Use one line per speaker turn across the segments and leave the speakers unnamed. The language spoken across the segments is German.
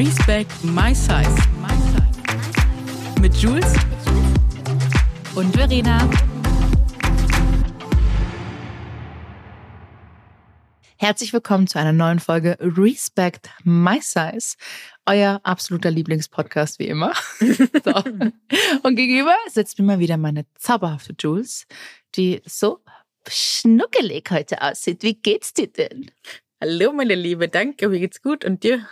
Respect My Size. Mit Jules und Verena.
Herzlich willkommen zu einer neuen Folge Respect My Size, euer absoluter Lieblingspodcast wie immer. so. Und gegenüber sitzt mir mal wieder meine zauberhafte Jules, die so schnuckelig heute aussieht. Wie geht's dir denn?
Hallo, meine Liebe, danke, mir geht's gut und dir?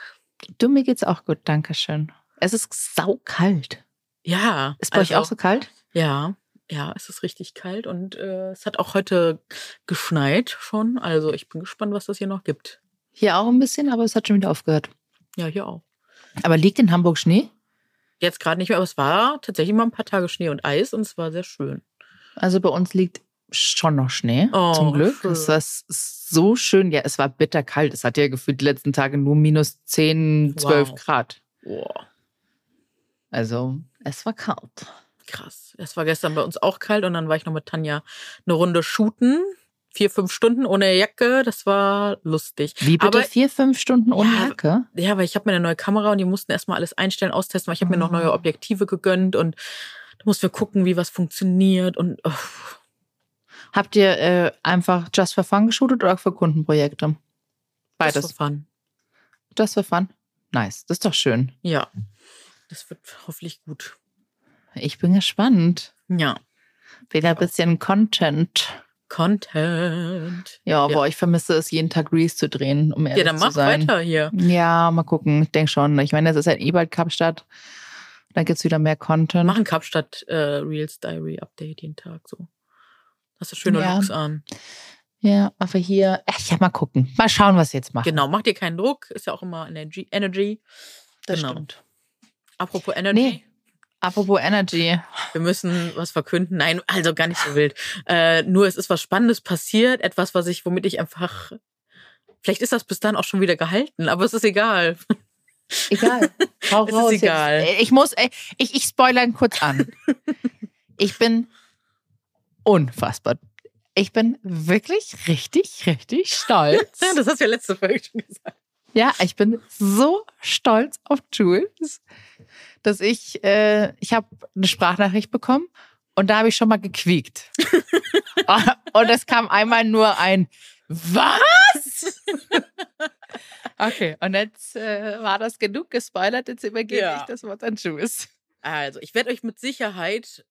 Du, mir geht's auch gut, danke schön. Es ist saukalt.
Ja.
Ist bei euch
also-
auch so kalt?
Ja, ja, es ist richtig kalt und äh, es hat auch heute geschneit schon. Also ich bin gespannt, was das hier noch gibt.
Hier auch ein bisschen, aber es hat schon wieder aufgehört.
Ja, hier auch.
Aber liegt in Hamburg Schnee?
Jetzt gerade nicht mehr, aber es war tatsächlich mal ein paar Tage Schnee und Eis und es war sehr schön.
Also bei uns liegt schon noch Schnee,
Oh,
zum Glück.
schön.
Es war so schön. Ja, es war bitterkalt. Es hat ja gefühlt die letzten Tage nur minus 10, 12
Wow.
Grad.
Boah,
Also es war kalt.
krass. Es war gestern bei uns auch kalt und dann war ich noch mit Tanja eine Runde shooten. Vier, fünf Stunden ohne Jacke, das war lustig.
Wie bitte
Aber-
vier, fünf Stunden ohne
Ja,
Jacke?
Ja, weil ich habe mir eine neue Kamera und die mussten erstmal alles einstellen, austesten, weil ich habe mir noch
Ah.
neue Objektive gegönnt und da mussten wir gucken, wie was funktioniert und oh,
Habt ihr äh, einfach Just for Fun geshootet oder für Kundenprojekte? Beides.
Das war fun.
Just for Fun? Nice, das ist doch schön.
Ja, das wird hoffentlich gut.
Ich bin gespannt.
Ja,
Wieder ein bisschen Content.
Content.
Ja, aber
Ja.
ich vermisse es, jeden Tag Reels zu drehen, um ehrlich
Ja, dann
zu
mach
sein.
weiter hier.
Ja, mal gucken. Ich denke schon. Ich meine, es ist ein E-Bike Kapstadt. Dann gibt's wieder mehr Content.
Mach ein Kapstadt äh, Reels Diary Update jeden Tag so. Hast du schöne
Ja.
Looks an.
Ja, aber hier, ach, ja, mal gucken. Mal schauen, was wir jetzt machen.
Genau, mach dir keinen Druck. Ist ja auch immer Energy. Energy.
das
genau.
stimmt.
Apropos Energy.
Nee. Apropos Energy.
Wir müssen was verkünden. Nein, also gar nicht so wild. Äh, nur es ist was Spannendes passiert, etwas, was ich, womit ich einfach. Vielleicht ist das bis dann auch schon wieder gehalten, aber es ist egal.
Egal. Hau
Es ist
raus
egal.
Jetzt. Ich muss, ich, ich spoilern kurz an. Ich bin unfassbar. Ich bin wirklich richtig, richtig stolz.
Das hast du ja letzte Folge schon gesagt.
Ja, ich bin so stolz auf Jules, dass ich, äh, ich habe eine Sprachnachricht bekommen und da habe ich schon mal gequiekt. und es kam einmal nur ein Was? okay, und jetzt äh, war das genug gespoilert, jetzt übergebe
Ja.
ich das Wort an Jules.
Also, ich werde euch mit Sicherheit.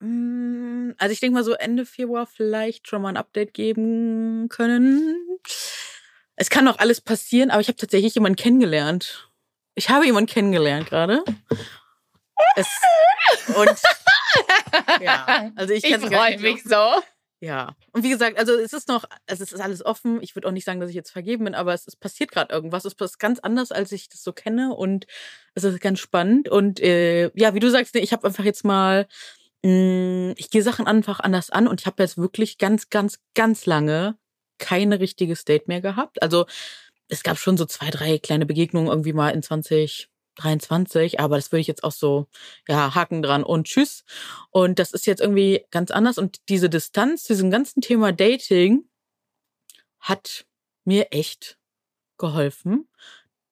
Mm, Also, ich denke mal so Ende Februar vielleicht schon mal ein Update geben können. Es kann noch alles passieren, aber ich habe tatsächlich jemanden kennengelernt. Ich habe jemanden kennengelernt gerade. Es, und ja, also ich,
Ich freue
nicht
mich so.
Ja, und wie gesagt, also es ist noch, also es ist alles offen. Ich würde auch nicht sagen, dass ich jetzt vergeben bin, aber es, es passiert gerade irgendwas. Es ist ganz anders, als ich das so kenne und es ist ganz spannend. Und äh, ja, wie du sagst, ich habe einfach jetzt mal, ich gehe Sachen einfach anders an und ich habe jetzt wirklich ganz, ganz, ganz lange keine richtiges Date mehr gehabt. Also es gab schon so zwei, drei kleine Begegnungen irgendwie mal in 2023, aber das würde ich jetzt auch so, ja, Haken dran und tschüss. Und das ist jetzt irgendwie ganz anders. Und diese Distanz, diesem ganzen Thema Dating, hat mir echt geholfen,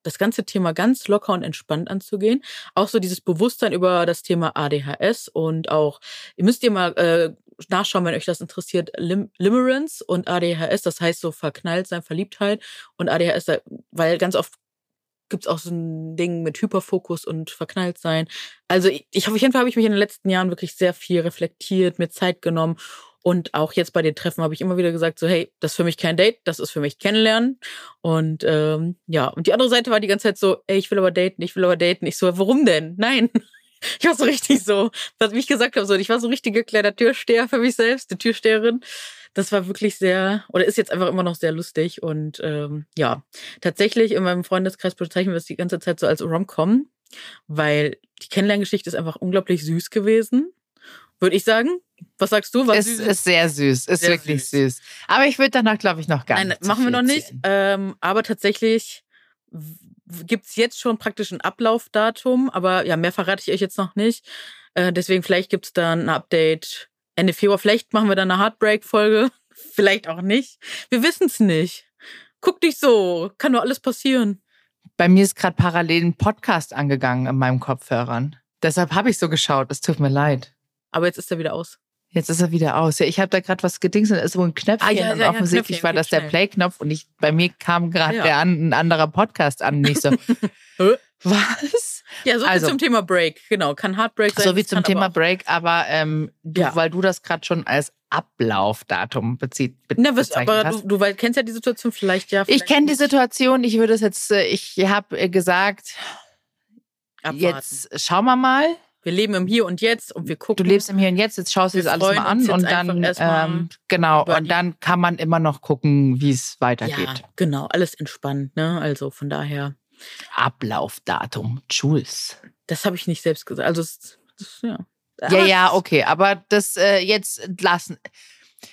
das ganze Thema ganz locker und entspannt anzugehen. Auch so dieses Bewusstsein über das Thema ADHS und auch, ihr müsst ihr mal äh, nachschauen, wenn euch das interessiert, Lim Limerence und ADHS, das heißt so verknallt sein, Verliebtheit und ADHS, weil ganz oft gibt's auch so ein Ding mit Hyperfokus und verknallt sein. Also ich, ich auf jeden Fall habe ich mich in den letzten Jahren wirklich sehr viel reflektiert, mir Zeit genommen und auch jetzt bei den Treffen habe ich immer wieder gesagt, so hey, das ist für mich kein Date, das ist für mich kennenlernen. Und ähm, ja, und die andere Seite war die ganze Zeit so, ey, ich will aber daten, ich will aber daten. Ich so, warum denn? Nein. Ich war so richtig so, was ich gesagt habe, so, ich war so ein richtiger kleiner Türsteher für mich selbst, die Türsteherin. Das war wirklich sehr, oder ist jetzt einfach immer noch sehr lustig. Und ähm, ja, tatsächlich in meinem Freundeskreis bezeichnen wir es die ganze Zeit so als Rom-Com, weil die Kennenlerngeschichte ist einfach unglaublich süß gewesen. Würde ich sagen. Was sagst du? Was
Es ist sehr süß, ist
Sehr
wirklich
süß.
süß. Aber ich würde danach, glaube ich, noch gar
Nein,
nicht.
machen wir noch nicht. Ähm, aber tatsächlich gibt es jetzt schon praktisch ein Ablaufdatum, aber ja, mehr verrate ich euch jetzt noch nicht. Äh, deswegen vielleicht gibt es dann ein Update Ende Februar. Vielleicht machen wir dann eine Heartbreak-Folge. Vielleicht auch nicht. Wir wissen es nicht. Guck dich so. Kann doch alles passieren.
bei mir ist gerade parallel ein Podcast angegangen in meinem Kopfhörern. Deshalb habe ich so geschaut. Es tut mir leid.
Aber jetzt ist er wieder aus.
Jetzt ist er wieder aus. Ja, ich habe da gerade was gedingst und da ist wohl ein Knöpfchen
Ah, ja,
und
ja,
offensichtlich war das der. Play-Knopf und ich, bei mir kam gerade ein anderer Podcast an. Nicht so,
Hä?
was?
Ja, so
Also-
viel zum Thema Break. Genau, kann Heartbreak sein.
So wie zum Thema
aber
Break, aber ähm, du, weil du das gerade schon als Ablaufdatum bezieht, be
Na, was, aber du, du weil- kennst ja die Situation vielleicht ja.
ich
vielleicht
kenne die. Situation, ich würde es jetzt, äh, ich habe gesagt,
Abwarten.
jetzt schauen wir mal.
Wir leben im Hier und Jetzt und wir gucken.
Du lebst im Hier und Jetzt, jetzt schaust du das alles mal an und dann, ähm, genau, und dann kann man immer noch gucken, wie es
ja,
weitergeht.
genau, alles entspannt, ne? Also von daher,
Ablaufdatum, Jules.
das habe ich nicht selbst gesagt. Also es, das, ja.
Ja, ja, okay, aber das äh, jetzt lassen.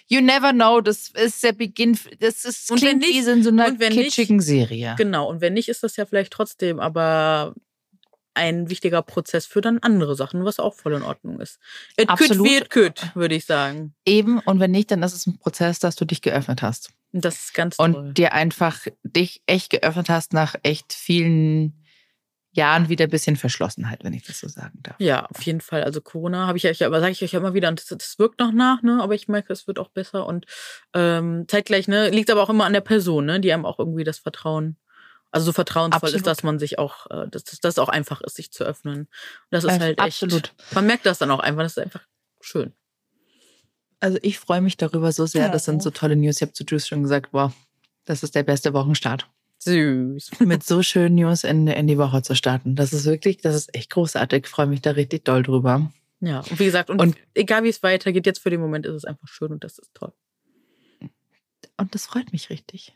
You never know, das ist der Beginn, das ist,
Und
klingt wie
nicht-
so in so einer
wenn nicht-
kitschigen Serie.
Genau, und wenn nicht, ist das ja vielleicht trotzdem aber ein wichtiger Prozess für dann andere Sachen, was auch voll in Ordnung ist. It could
Absolut.
wie it could, würde ich sagen.
Eben, und wenn nicht, dann ist es ein Prozess, dass du dich geöffnet hast.
Und das ist ganz
Und
toll.
dir einfach dich echt geöffnet hast nach echt vielen Jahren wieder ein bisschen Verschlossenheit, wenn ich das so sagen darf.
Ja, auf jeden Fall. Also Corona habe ich euch ja, aber sage ich euch ja immer wieder, und das, das wirkt noch nach, ne? Aber ich merke, es wird auch besser. Und ähm, zeitgleich, ne, liegt aber auch immer an der Person, ne, die einem auch irgendwie das Vertrauen, also so vertrauensvoll
Absolut.
ist, dass man sich auch, äh, dass, dass das auch einfach ist, sich zu öffnen. Und das ist
Äh,
halt echt.
absolut.
Man merkt das dann auch einfach, das ist einfach schön.
Also ich freue mich darüber so sehr. Das sind so tolle News. Ich habe zu Juice schon gesagt, wow, das ist der beste Wochenstart.
Süß.
Mit so schönen News in, in die Woche zu starten. Das ist wirklich, das ist echt großartig. Ich freue mich da richtig doll drüber.
Ja, und wie gesagt, und,
Und-
egal wie es weitergeht, jetzt für den Moment ist es einfach schön und das ist toll.
Und das freut mich richtig.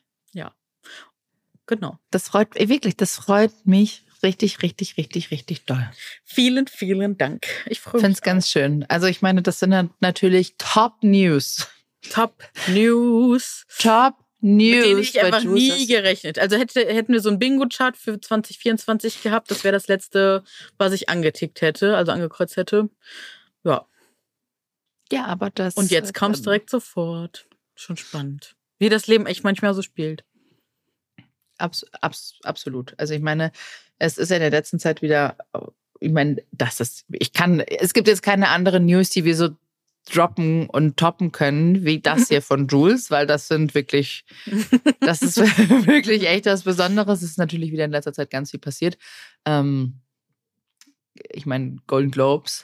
Genau.
Das freut wirklich, das freut mich richtig, richtig, richtig, richtig doll.
Vielen, vielen Dank. Ich freue
Ich
mich.
finde es ganz schön. Also ich meine, das sind natürlich Top News.
Top News.
Top News.
mit denen ich einfach nie gerechnet. Also hätte, hätten wir so einen Bingo-Chart für 2024 gehabt, das wäre das letzte, was ich angetickt hätte, also angekreuzt hätte. Ja.
Ja, aber das.
Und jetzt kam es direkt sofort. Schon spannend. Wie das Leben echt manchmal so spielt.
Abs abs absolut. Also ich meine, es ist ja in der letzten Zeit wieder, ich meine, das ist, ich kann, es gibt jetzt keine anderen News, die wir so droppen und toppen können, wie das hier von Jules, weil das sind wirklich, das ist wirklich echt was Besonderes. Es ist natürlich wieder in letzter Zeit ganz viel passiert. Ähm, ich meine, Golden Globes.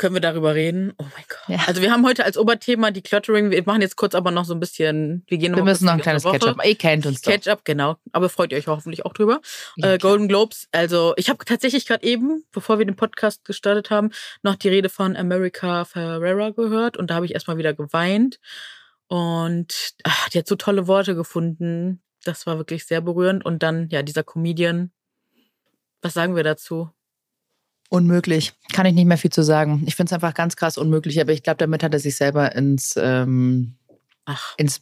Können wir darüber reden? Oh mein Gott.
Ja.
Also wir haben heute als Oberthema die Cluttering. Wir machen jetzt kurz aber noch so ein bisschen, wir gehen noch
Wir
mal
müssen noch ein kleines. Catch-up. Ihr kennt uns doch.
Catch-up, genau. Aber freut ihr euch hoffentlich auch drüber.
Ja,
äh. Golden Globes, also ich habe tatsächlich gerade eben, bevor wir den Podcast gestartet haben, noch die Rede von America Ferrera gehört und da habe ich erstmal wieder geweint. Und ach, die hat so tolle Worte gefunden. Das war wirklich sehr berührend. Und dann, ja, dieser Comedian. Was sagen wir dazu?
Unmöglich. Kann ich nicht mehr viel zu sagen. Ich finde es einfach ganz krass unmöglich, aber ich glaube, damit hat er sich selber ins, ähm,
Ach.
ins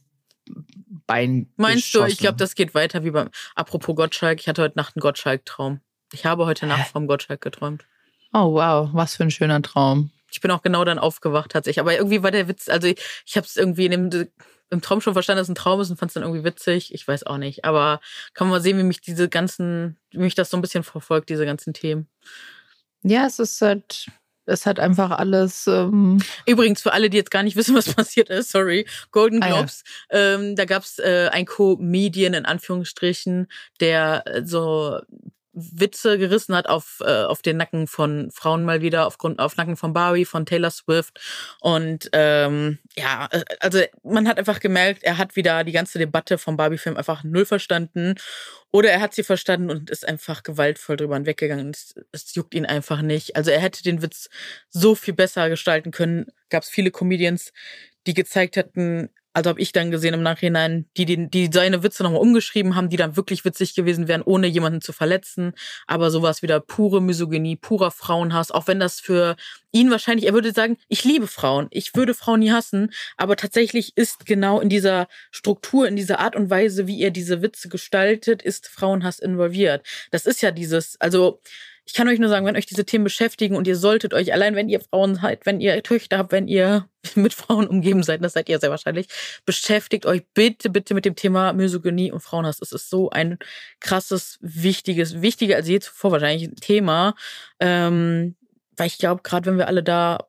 Bein
Meinst du, ich
geschossen.
glaube, das geht weiter wie beim. Apropos Gottschalk, ich hatte heute Nacht einen Gottschalk-Traum. Ich habe heute Nacht
Hä?
vom Gottschalk geträumt.
Oh, wow, was für ein schöner Traum.
Ich bin auch genau dann aufgewacht tatsächlich. Aber irgendwie war der Witz, also ich, ich habe es irgendwie in dem, im Traum schon verstanden, dass es ein Traum ist und fand es dann irgendwie witzig. Ich weiß auch nicht. Aber kann man mal sehen, wie mich diese ganzen, wie mich das so ein bisschen verfolgt, diese ganzen Themen.
Ja, es ist halt, es hat einfach alles. Ähm,
Übrigens, für alle, die jetzt gar nicht wissen, was passiert ist, sorry, Golden
Ah, ja.
Globes, ähm, da gab's äh, ein Comedian in Anführungsstrichen, der äh, so Witze gerissen hat auf, äh, auf den Nacken von Frauen mal wieder, aufgrund auf Nacken von Barbie, von Taylor Swift. Und ähm, ja, äh, also man hat einfach gemerkt, er hat wieder die ganze Debatte vom Barbie-Film einfach null verstanden. Oder er hat sie verstanden und ist einfach gewaltvoll drüber hinweggegangen. Es, es juckt ihn einfach nicht. Also er hätte den Witz so viel besser gestalten können. Gab es viele Comedians, die gezeigt hätten, also habe ich dann gesehen im Nachhinein, die, die, die seine Witze nochmal umgeschrieben haben, die dann wirklich witzig gewesen wären, ohne jemanden zu verletzen. Aber sowas wieder pure Misogynie, purer Frauenhass, auch wenn das für ihn wahrscheinlich, er würde sagen, ich liebe Frauen, ich würde Frauen nie hassen, aber tatsächlich ist genau in dieser Struktur, in dieser Art und Weise, wie er diese Witze gestaltet, ist Frauenhass involviert. Das ist ja dieses, also ich kann euch nur sagen, wenn euch diese Themen beschäftigen und ihr solltet euch, allein wenn ihr Frauen seid, wenn ihr Töchter habt, wenn ihr mit Frauen umgeben seid, das seid ihr sehr wahrscheinlich, beschäftigt euch bitte, bitte mit dem Thema Misogynie und Frauenhass. Es ist so ein krasses, wichtiges, wichtiger als je zuvor wahrscheinlich Thema. Ähm, weil ich glaube, gerade wenn wir alle da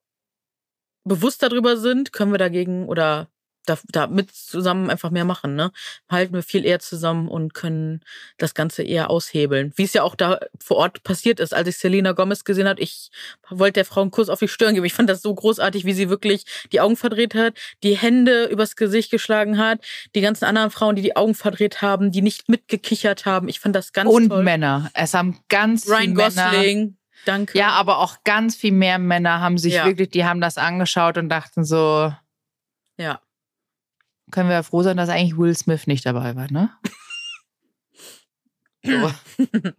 bewusst darüber sind, können wir dagegen oder da, da mit zusammen einfach mehr machen, ne? Halten wir viel eher zusammen und können das Ganze eher aushebeln. Wie es ja auch da vor Ort passiert ist, als ich Selena Gomez gesehen habe. Ich wollte der Frau einen Kuss auf die Stirn geben. Ich fand das so großartig, wie sie wirklich die Augen verdreht hat, die Hände übers Gesicht geschlagen hat, die ganzen anderen Frauen, die die Augen verdreht haben, die nicht mitgekichert haben. Ich fand das ganz
Und
toll.
Männer. Es haben ganz
Ryan
viele Männer.
Gosling, danke.
Ja, aber auch ganz viel mehr Männer haben sich
Ja.
wirklich, die haben das angeschaut und dachten so,
ja.
Können wir ja froh sein, dass eigentlich Will Smith nicht dabei war, ne?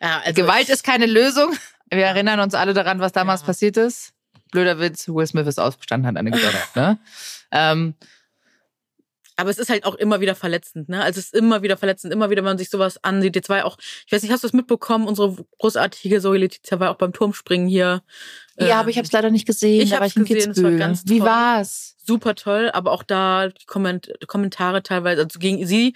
Ja also
Gewalt ist keine Lösung. Wir erinnern uns alle daran, was damals
Ja.
passiert ist. Blöder Witz, Will Smith ist ausgestanden, hat eine gesagt, ne? Ähm,
Aber es ist halt auch immer wieder verletzend, ne? Also es ist immer wieder verletzend, immer wieder, wenn man sich sowas ansieht. Jetzt war ja auch, ich weiß nicht, hast du es mitbekommen? Unsere großartige Zoe Letizia war auch beim Turmspringen hier.
Ja, aber ich habe es leider nicht gesehen.
ich
ich in
gesehen, es war ganz
Wie
toll.
war's?
super toll, aber auch da die Komment Kommentare teilweise, also gegen sie,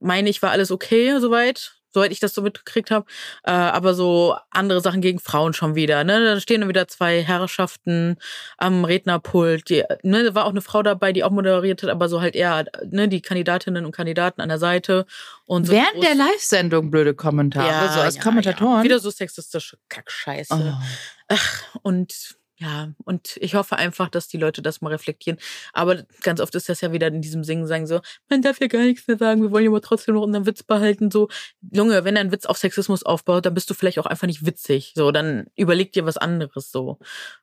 meine ich, war alles okay soweit. Soweit ich das so mitgekriegt habe. Äh, aber so andere Sachen gegen Frauen schon wieder. Ne? Da stehen dann wieder zwei Herrschaften am Rednerpult. Die, ne, da war auch eine Frau dabei, die auch moderiert hat, aber so halt eher ne, die Kandidatinnen und Kandidaten an der Seite. Und so
Während der Live-Sendung blöde Kommentare, so als
ja,
Kommentatoren.
Ja. Wieder so sexistische Kackscheiße.
Oh.
Ach, und ja, und ich hoffe einfach, dass die Leute das mal reflektieren. Aber ganz oft ist das ja wieder in diesem Singen sagen so, man darf ja gar nichts mehr sagen, wir wollen ja aber trotzdem noch unseren Witz behalten. So, Junge, wenn einen Witz auf Sexismus aufbaut, dann bist du vielleicht auch einfach nicht witzig. So, dann überleg dir was anderes. So,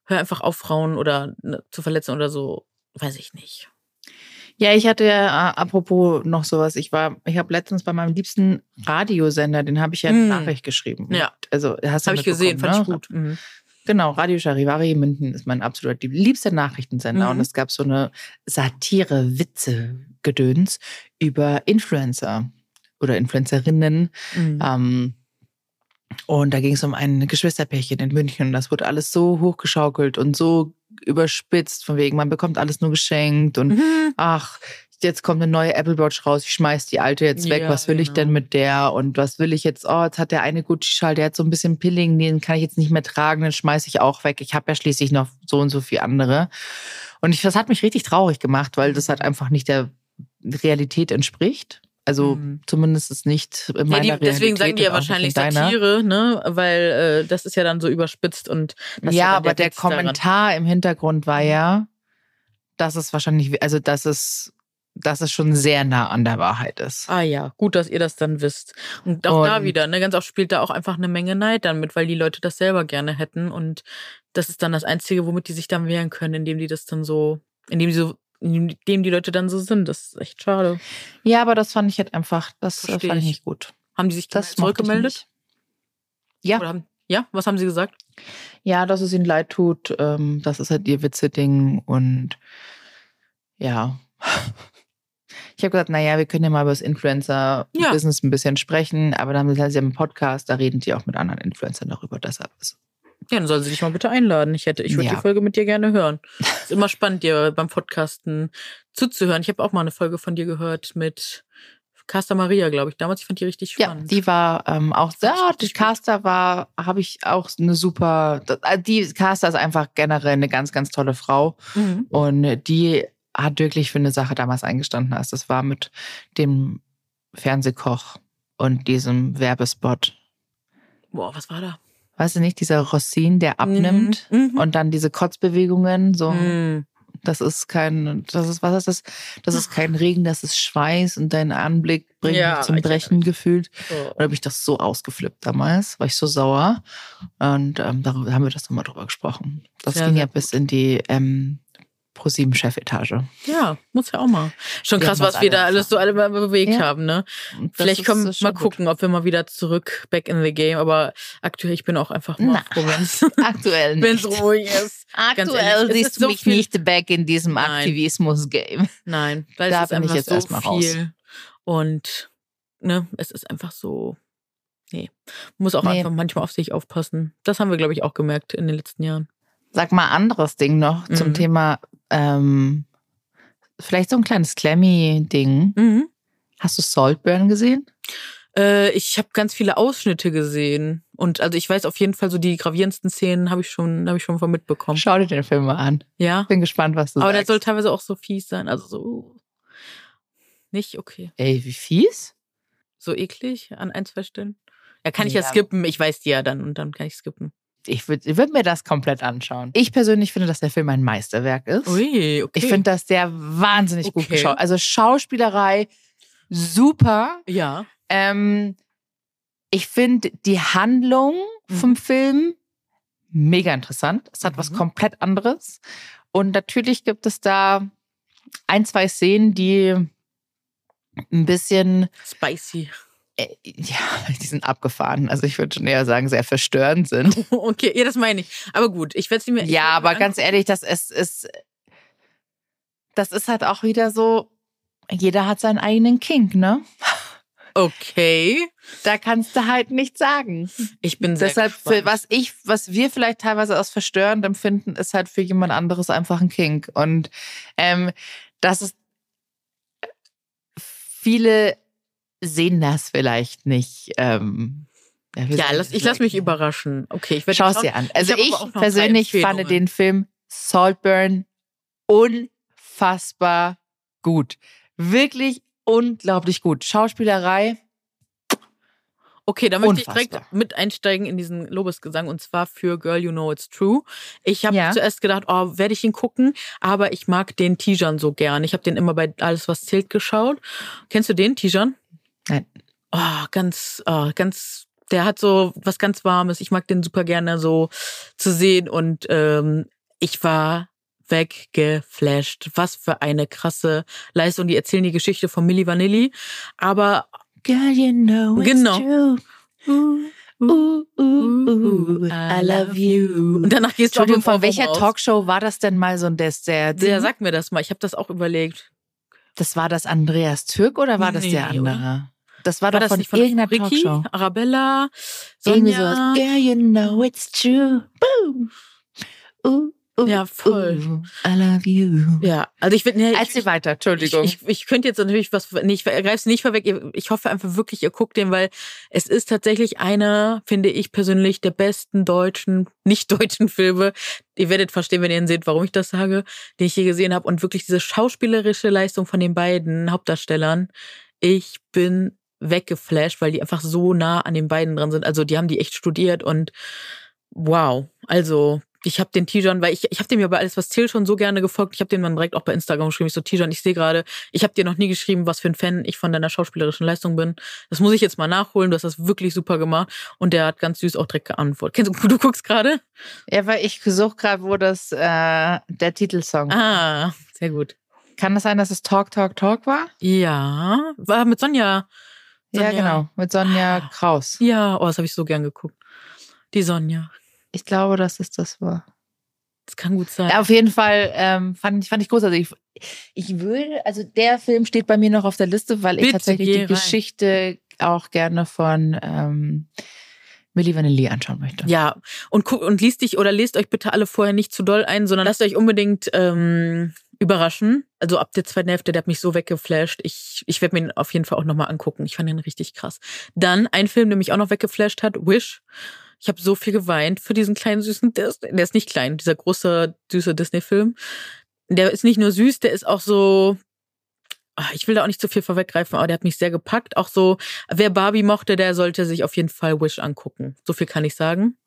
hör einfach auf, Frauen oder ne, zu verletzen oder so, weiß ich nicht.
Ja, ich hatte ja, äh, apropos noch sowas, ich war, ich habe letztens bei meinem liebsten Radiosender, den habe ich ja eine
Mm.
Nachricht geschrieben.
Ja.
Also hast du
Habe ich gesehen,
mitbekommen,
fand ich
ne?
gut. Mhm.
Genau, Radio Charivari München ist mein absolut lieb- liebster Nachrichtensender.
Mhm.
Und es gab so eine Satire-Witze-Gedöns über Influencer oder Influencerinnen.
Mhm.
Ähm, und da ging es um ein Geschwisterpärchen in München. Und das wurde alles so hochgeschaukelt und so überspitzt, von wegen, man bekommt alles nur geschenkt und
Mhm.
ach, jetzt kommt eine neue Apple Watch raus, ich schmeiß die alte jetzt weg,
Ja,
was will ich
genau.
denn mit der und was will ich jetzt, oh, jetzt hat der eine Gucci-Schal, der hat so ein bisschen Pilling, den kann ich jetzt nicht mehr tragen, den schmeiß ich auch weg. Ich habe ja schließlich noch so und so viel andere. Und ich, das hat mich richtig traurig gemacht, weil das halt einfach nicht der Realität entspricht. Also
Mhm.
zumindest ist nicht in
Ja,
meiner
die,
Realität.
deswegen sagen die ja wahrscheinlich. Satire, ne? Weil äh, das ist ja dann so überspitzt und das ist
Ja, aber der,
daran.
Kommentar im Hintergrund war ja, dass es wahrscheinlich, also dass es, dass es schon sehr nah an der Wahrheit ist.
Ah ja, gut, dass ihr das dann wisst. Und auch da
Und-
wieder, ne, ganz oft spielt da auch einfach eine Menge Neid dann mit, weil die Leute das selber gerne hätten und das ist dann das Einzige, womit die sich dann wehren können, indem die das dann so, indem die so, indem die Leute dann so sind. Das ist echt schade.
Ja, aber das fand ich halt einfach, das äh,
Versteh
fand ich
ich.
nicht gut.
Haben die sich
Das
zurückgemeldet?
Ja,
haben, ja, was haben sie gesagt?
ja, dass es ihnen leid tut, ähm, das ist halt ihr Witze-Ding und ja. Ich habe gesagt, naja, wir können ja mal über das Influencer-Business ein bisschen sprechen, aber dann haben sie ja einen Podcast, da reden die auch mit anderen Influencern darüber, deshalb ist.
Ja, dann soll sie dich mal bitte einladen. Ich hätte, ich würde
Ja.
die Folge mit dir gerne hören. ist immer spannend, dir beim Podcasten zuzuhören. Ich habe auch mal eine Folge von dir gehört mit Casta Maria, glaube ich. Damals, ich fand die richtig
Ja,
spannend.
die war ähm, auch
ich
ja, die Caster war, habe ich auch eine super, äh, die Caster ist einfach generell eine ganz, ganz tolle Frau
mhm.
und die hat wirklich für eine Sache damals eingestanden. Also das war mit dem Fernsehkoch und diesem Werbespot.
Boah, was war da?
Weißt du nicht, dieser Rossin, der abnimmt
Mhm. Mhm.
und dann diese Kotzbewegungen, so,
Mhm.
das ist kein, das ist, was ist das? Das ist kein Regen, das ist Schweiß und dein Anblick bringt
Ja,
mich zum Brechen gefühlt.
Oh.
Und da habe ich das so ausgeflippt damals, war ich so sauer. Und ähm, darüber haben wir das nochmal drüber gesprochen. Das
Sehr,
ging ja bis in die ähm, ProSieben-Chefetage.
Ja, muss ja auch mal. Schon
Wir
krass, was wir da alles so alle mal bewegt
Ja.
haben, ne?
Das
Vielleicht
ist schon
mal
gut.
gucken, ob wir mal wieder zurück back in the game. Aber aktuell, ich bin auch einfach mal
Na.
froh,
Aktuell
wenn's
nicht.
ruhig ist.
Aktuell
ehrlich, es
siehst du
so
mich
viel-
nicht back in diesem. Aktivismus-Game.
Nein, weil
Da
es ist
bin ich
einfach
jetzt
so
erstmal raus.
viel. Und ne, es ist einfach so, nee. Muss auch
Nee.
einfach manchmal auf sich aufpassen. Das haben wir, glaube ich, auch gemerkt in den letzten Jahren.
Sag mal anderes Ding noch zum
Mhm.
Thema, ähm, vielleicht so ein kleines Clammy-Ding.
Mhm.
Hast du Saltburn gesehen?
Äh, ich habe ganz viele Ausschnitte gesehen. Und also ich weiß auf jeden Fall so die gravierendsten Szenen habe ich schon, habe ich schon von mitbekommen.
Schau dir den Film mal an.
Ja.
Bin gespannt, was du
Aber der
sagst.
soll teilweise auch so fies sein. Also so nicht okay.
Ey, wie fies?
So eklig an ein, zwei Stellen. Ja, kann ich ja,
Ja.
skippen. Ich weiß die ja dann und dann kann ich skippen.
Ich würde würd mir das komplett anschauen. Ich persönlich finde, dass der Film ein Meisterwerk ist.
Ui, okay.
Ich finde, dass der wahnsinnig gut
Okay.
geschaut. Also Schauspielerei super.
ja.
Ähm, ich finde die Handlung
Mhm.
vom Film mega interessant. Es hat was
Mhm.
komplett anderes. Und natürlich gibt es da ein, zwei Szenen, die ein bisschen,
Spicy.
Äh, ja, die sind abgefahren. Also ich würde schon eher sagen, sehr verstörend sind.
Okay, ja, das meine ich. Aber gut, ich werde sie mir.
Ja, aber
angucken.
ganz ehrlich, das ist, ist, das ist halt auch wieder so, jeder hat seinen eigenen Kink, ne?
Okay.
Da kannst du halt nichts sagen.
Ich bin sehr
Deshalb,
gespannt.
was ich, was wir vielleicht teilweise als verstörend empfinden, ist halt für jemand anderes einfach ein Kink. Und ähm, das ist, viele sehen das vielleicht nicht. Ähm,
Ja,
soll
lass, ich
das
lass mich überraschen. Okay, ich werde
Schau es dir an. Also ich,
drei
persönlich fand den Film Saltburn unfassbar gut. Wirklich unglaublich gut. Schauspielerei.
Okay, da möchte ich
Unfassbar.
direkt mit einsteigen in diesen Lobesgesang und zwar für Girl You Know It's True. Ich habe
Ja.
zuerst gedacht, oh, werde ich ihn gucken, aber ich mag den Tijan so gern. Ich habe den immer bei Alles was zählt geschaut. Kennst du den Tijan?
Nein.
Oh, ganz oh, ganz der hat so was ganz warmes. Ich mag den super gerne so zu sehen und ähm, ich war weggeflasht. Was für eine krasse Leistung. Die erzählen die Geschichte von Milli Vanilli, aber
Girl, you know
it's Genau.
true. Ooh, ooh, ooh, I love you.
Und danach gehst du auf
von welcher
Talk?
Talkshow war das denn mal so ein des, der,
Der sagt mir das mal. Ich habe das auch überlegt.
Das war das Andreas Türk oder war das
Nee,
der
oder?
Das war,
War
doch
das
von
nicht von
irgendeiner
Ricky,
Talkshow.
Arabella,
Irgendwie
Sonja?
sowas. Girl, you know it's true. Boom. Ooh, ooh,
Ja, voll.
ooh, I love you.
Ja, also ich will. Nee,
Erzähl
ich,
weiter,
ich,
Entschuldigung.
ich, ich könnte jetzt natürlich was. Nee, ich greife es nicht vorweg. Ich hoffe einfach wirklich, ihr guckt den, weil es ist tatsächlich einer, finde ich persönlich, der besten deutschen, nicht deutschen Filme. Ihr werdet verstehen, wenn ihr ihn seht, warum ich das sage, den ich je gesehen habe. Und wirklich diese schauspielerische Leistung von den beiden Hauptdarstellern. Ich bin weggeflasht, weil die einfach so nah an den beiden dran sind. Also die haben die echt studiert und wow. Also ich habe den Tijan, weil ich, ich habe dem ja bei alles was zählt schon so gerne gefolgt. Ich habe dem dann direkt auch bei Instagram geschrieben. Ich so Tijan, ich sehe gerade, ich habe dir noch nie geschrieben, was für ein Fan ich von deiner schauspielerischen Leistung bin. Das muss ich jetzt mal nachholen. Du hast das wirklich super gemacht und der hat ganz süß auch direkt geantwortet. Kennst du, du guckst gerade?
ja, weil ich suche gerade, wo das äh, der Titelsong.
Ah, sehr gut.
Kann das sein, dass es Talk, Talk, Talk war?
Ja, war mit Sonja.
Ja,
Sonja.
genau. Mit Sonja. Kraus.
Ja, oh, das habe ich so gern geguckt. Die Sonja.
Ich glaube, dass es das war.
Das kann gut sein.
Ja, auf jeden Fall ähm, fand, ich- fand ich großartig. Ich, ich würde, also der Film steht bei mir noch auf der Liste, weil ich
Bitte,
tatsächlich
geh
die
rein.
Geschichte auch gerne von ähm, Milli Vanilli anschauen möchte.
Ja, und guck und liest dich oder lest euch bitte alle vorher nicht zu doll ein, sondern lasst euch unbedingt ähm, überraschen. Also ab der zweiten Hälfte, der hat mich so weggeflasht. Ich, ich werde mir ihn auf jeden Fall auch nochmal angucken. Ich fand ihn richtig krass. Dann ein Film, der mich auch noch weggeflasht hat, Wish. Ich habe so viel geweint für diesen kleinen süßen Disney. Der ist nicht klein, dieser große süße Disney-Film. Der ist nicht nur süß, der ist auch so. Ah, Ich will da auch nicht zu viel vorweggreifen, aber der hat mich sehr gepackt. Auch so, wer Barbie mochte, der sollte sich auf jeden Fall Wish angucken. So viel kann ich sagen.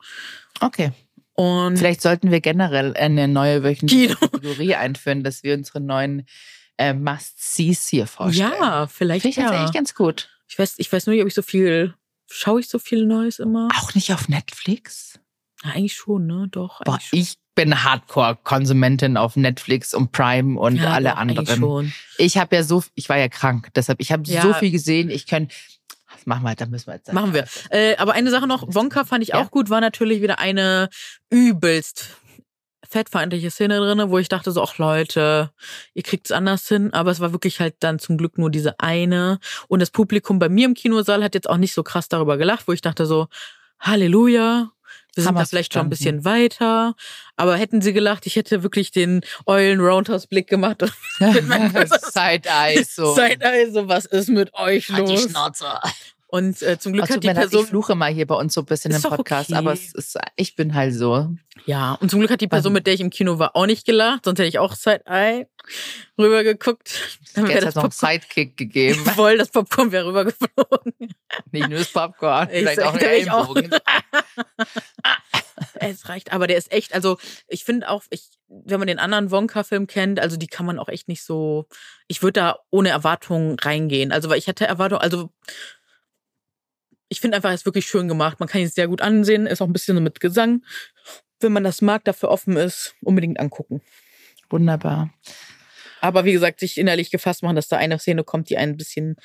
Okay.
Und
Vielleicht sollten wir generell eine neue wöchentliche
Kino.
Kategorie einführen, dass wir unsere neuen äh, Must-Sees hier vorstellen.
ja, vielleicht
Finde ich
ja.
tatsächlich ganz gut.
Ich weiß, ich weiß nur nicht, ob ich so viel schaue ich so viel Neues immer.
Auch nicht auf Netflix?
Ja, eigentlich schon, ne? Doch.
Boah,
eigentlich schon.
ich bin Hardcore-Konsumentin auf Netflix und Prime und
ja,
alle
eigentlich
anderen.
Schon.
Ich habe ja so, ich war ja krank, deshalb ich habe
Ja.
so viel gesehen. Ich kann, machen wir, da müssen wir jetzt.
Machen wir. Äh, aber eine Sache noch, Wonka fand ich
Ja.
auch gut, war natürlich wieder eine übelst fettfeindliche Szene drinne, wo ich dachte so, ach Leute, ihr kriegt's anders hin. Aber es war wirklich halt dann zum Glück nur diese eine. Und das Publikum bei mir im Kinosaal hat jetzt auch nicht so krass darüber gelacht, wo ich dachte so, Halleluja, wir sind da vielleicht schon ein bisschen weiter. Aber hätten sie gelacht, ich hätte wirklich den Eulen Roundhouse Blick gemacht.
Side-Eye so.
Side-Eye so, was ist mit euch
Halt die
los?
Schnauze.
Und äh, zum Glück
Also,
hat die
ich
Person
fluche mal hier bei uns so ein bisschen im Podcast,
okay.
aber es ist, ich bin halt so.
Ja, und zum Glück hat die Person, mit der ich im Kino war, auch nicht gelacht, sonst hätte ich auch Side-Eye rübergeguckt.
Jetzt
das
hat noch einen Sidekick gegeben.
voll, das Popcorn wäre rübergeflogen.
Nicht nur das Popcorn,
Ich
vielleicht auch ein
ich.
Ellenbogen.
Es reicht, aber der ist echt, also ich finde auch, ich, wenn man den anderen Wonka-Film kennt, also die kann man auch echt nicht so, ich würde da ohne Erwartungen reingehen. Also weil ich hatte Erwartungen, also ich finde einfach, es ist wirklich schön gemacht. Man kann ihn sehr gut ansehen, ist auch ein bisschen so mit Gesang. Wenn man das mag, dafür offen ist, unbedingt angucken.
Wunderbar.
Aber wie gesagt, sich innerlich gefasst machen, dass da eine Szene kommt, die einen ein bisschen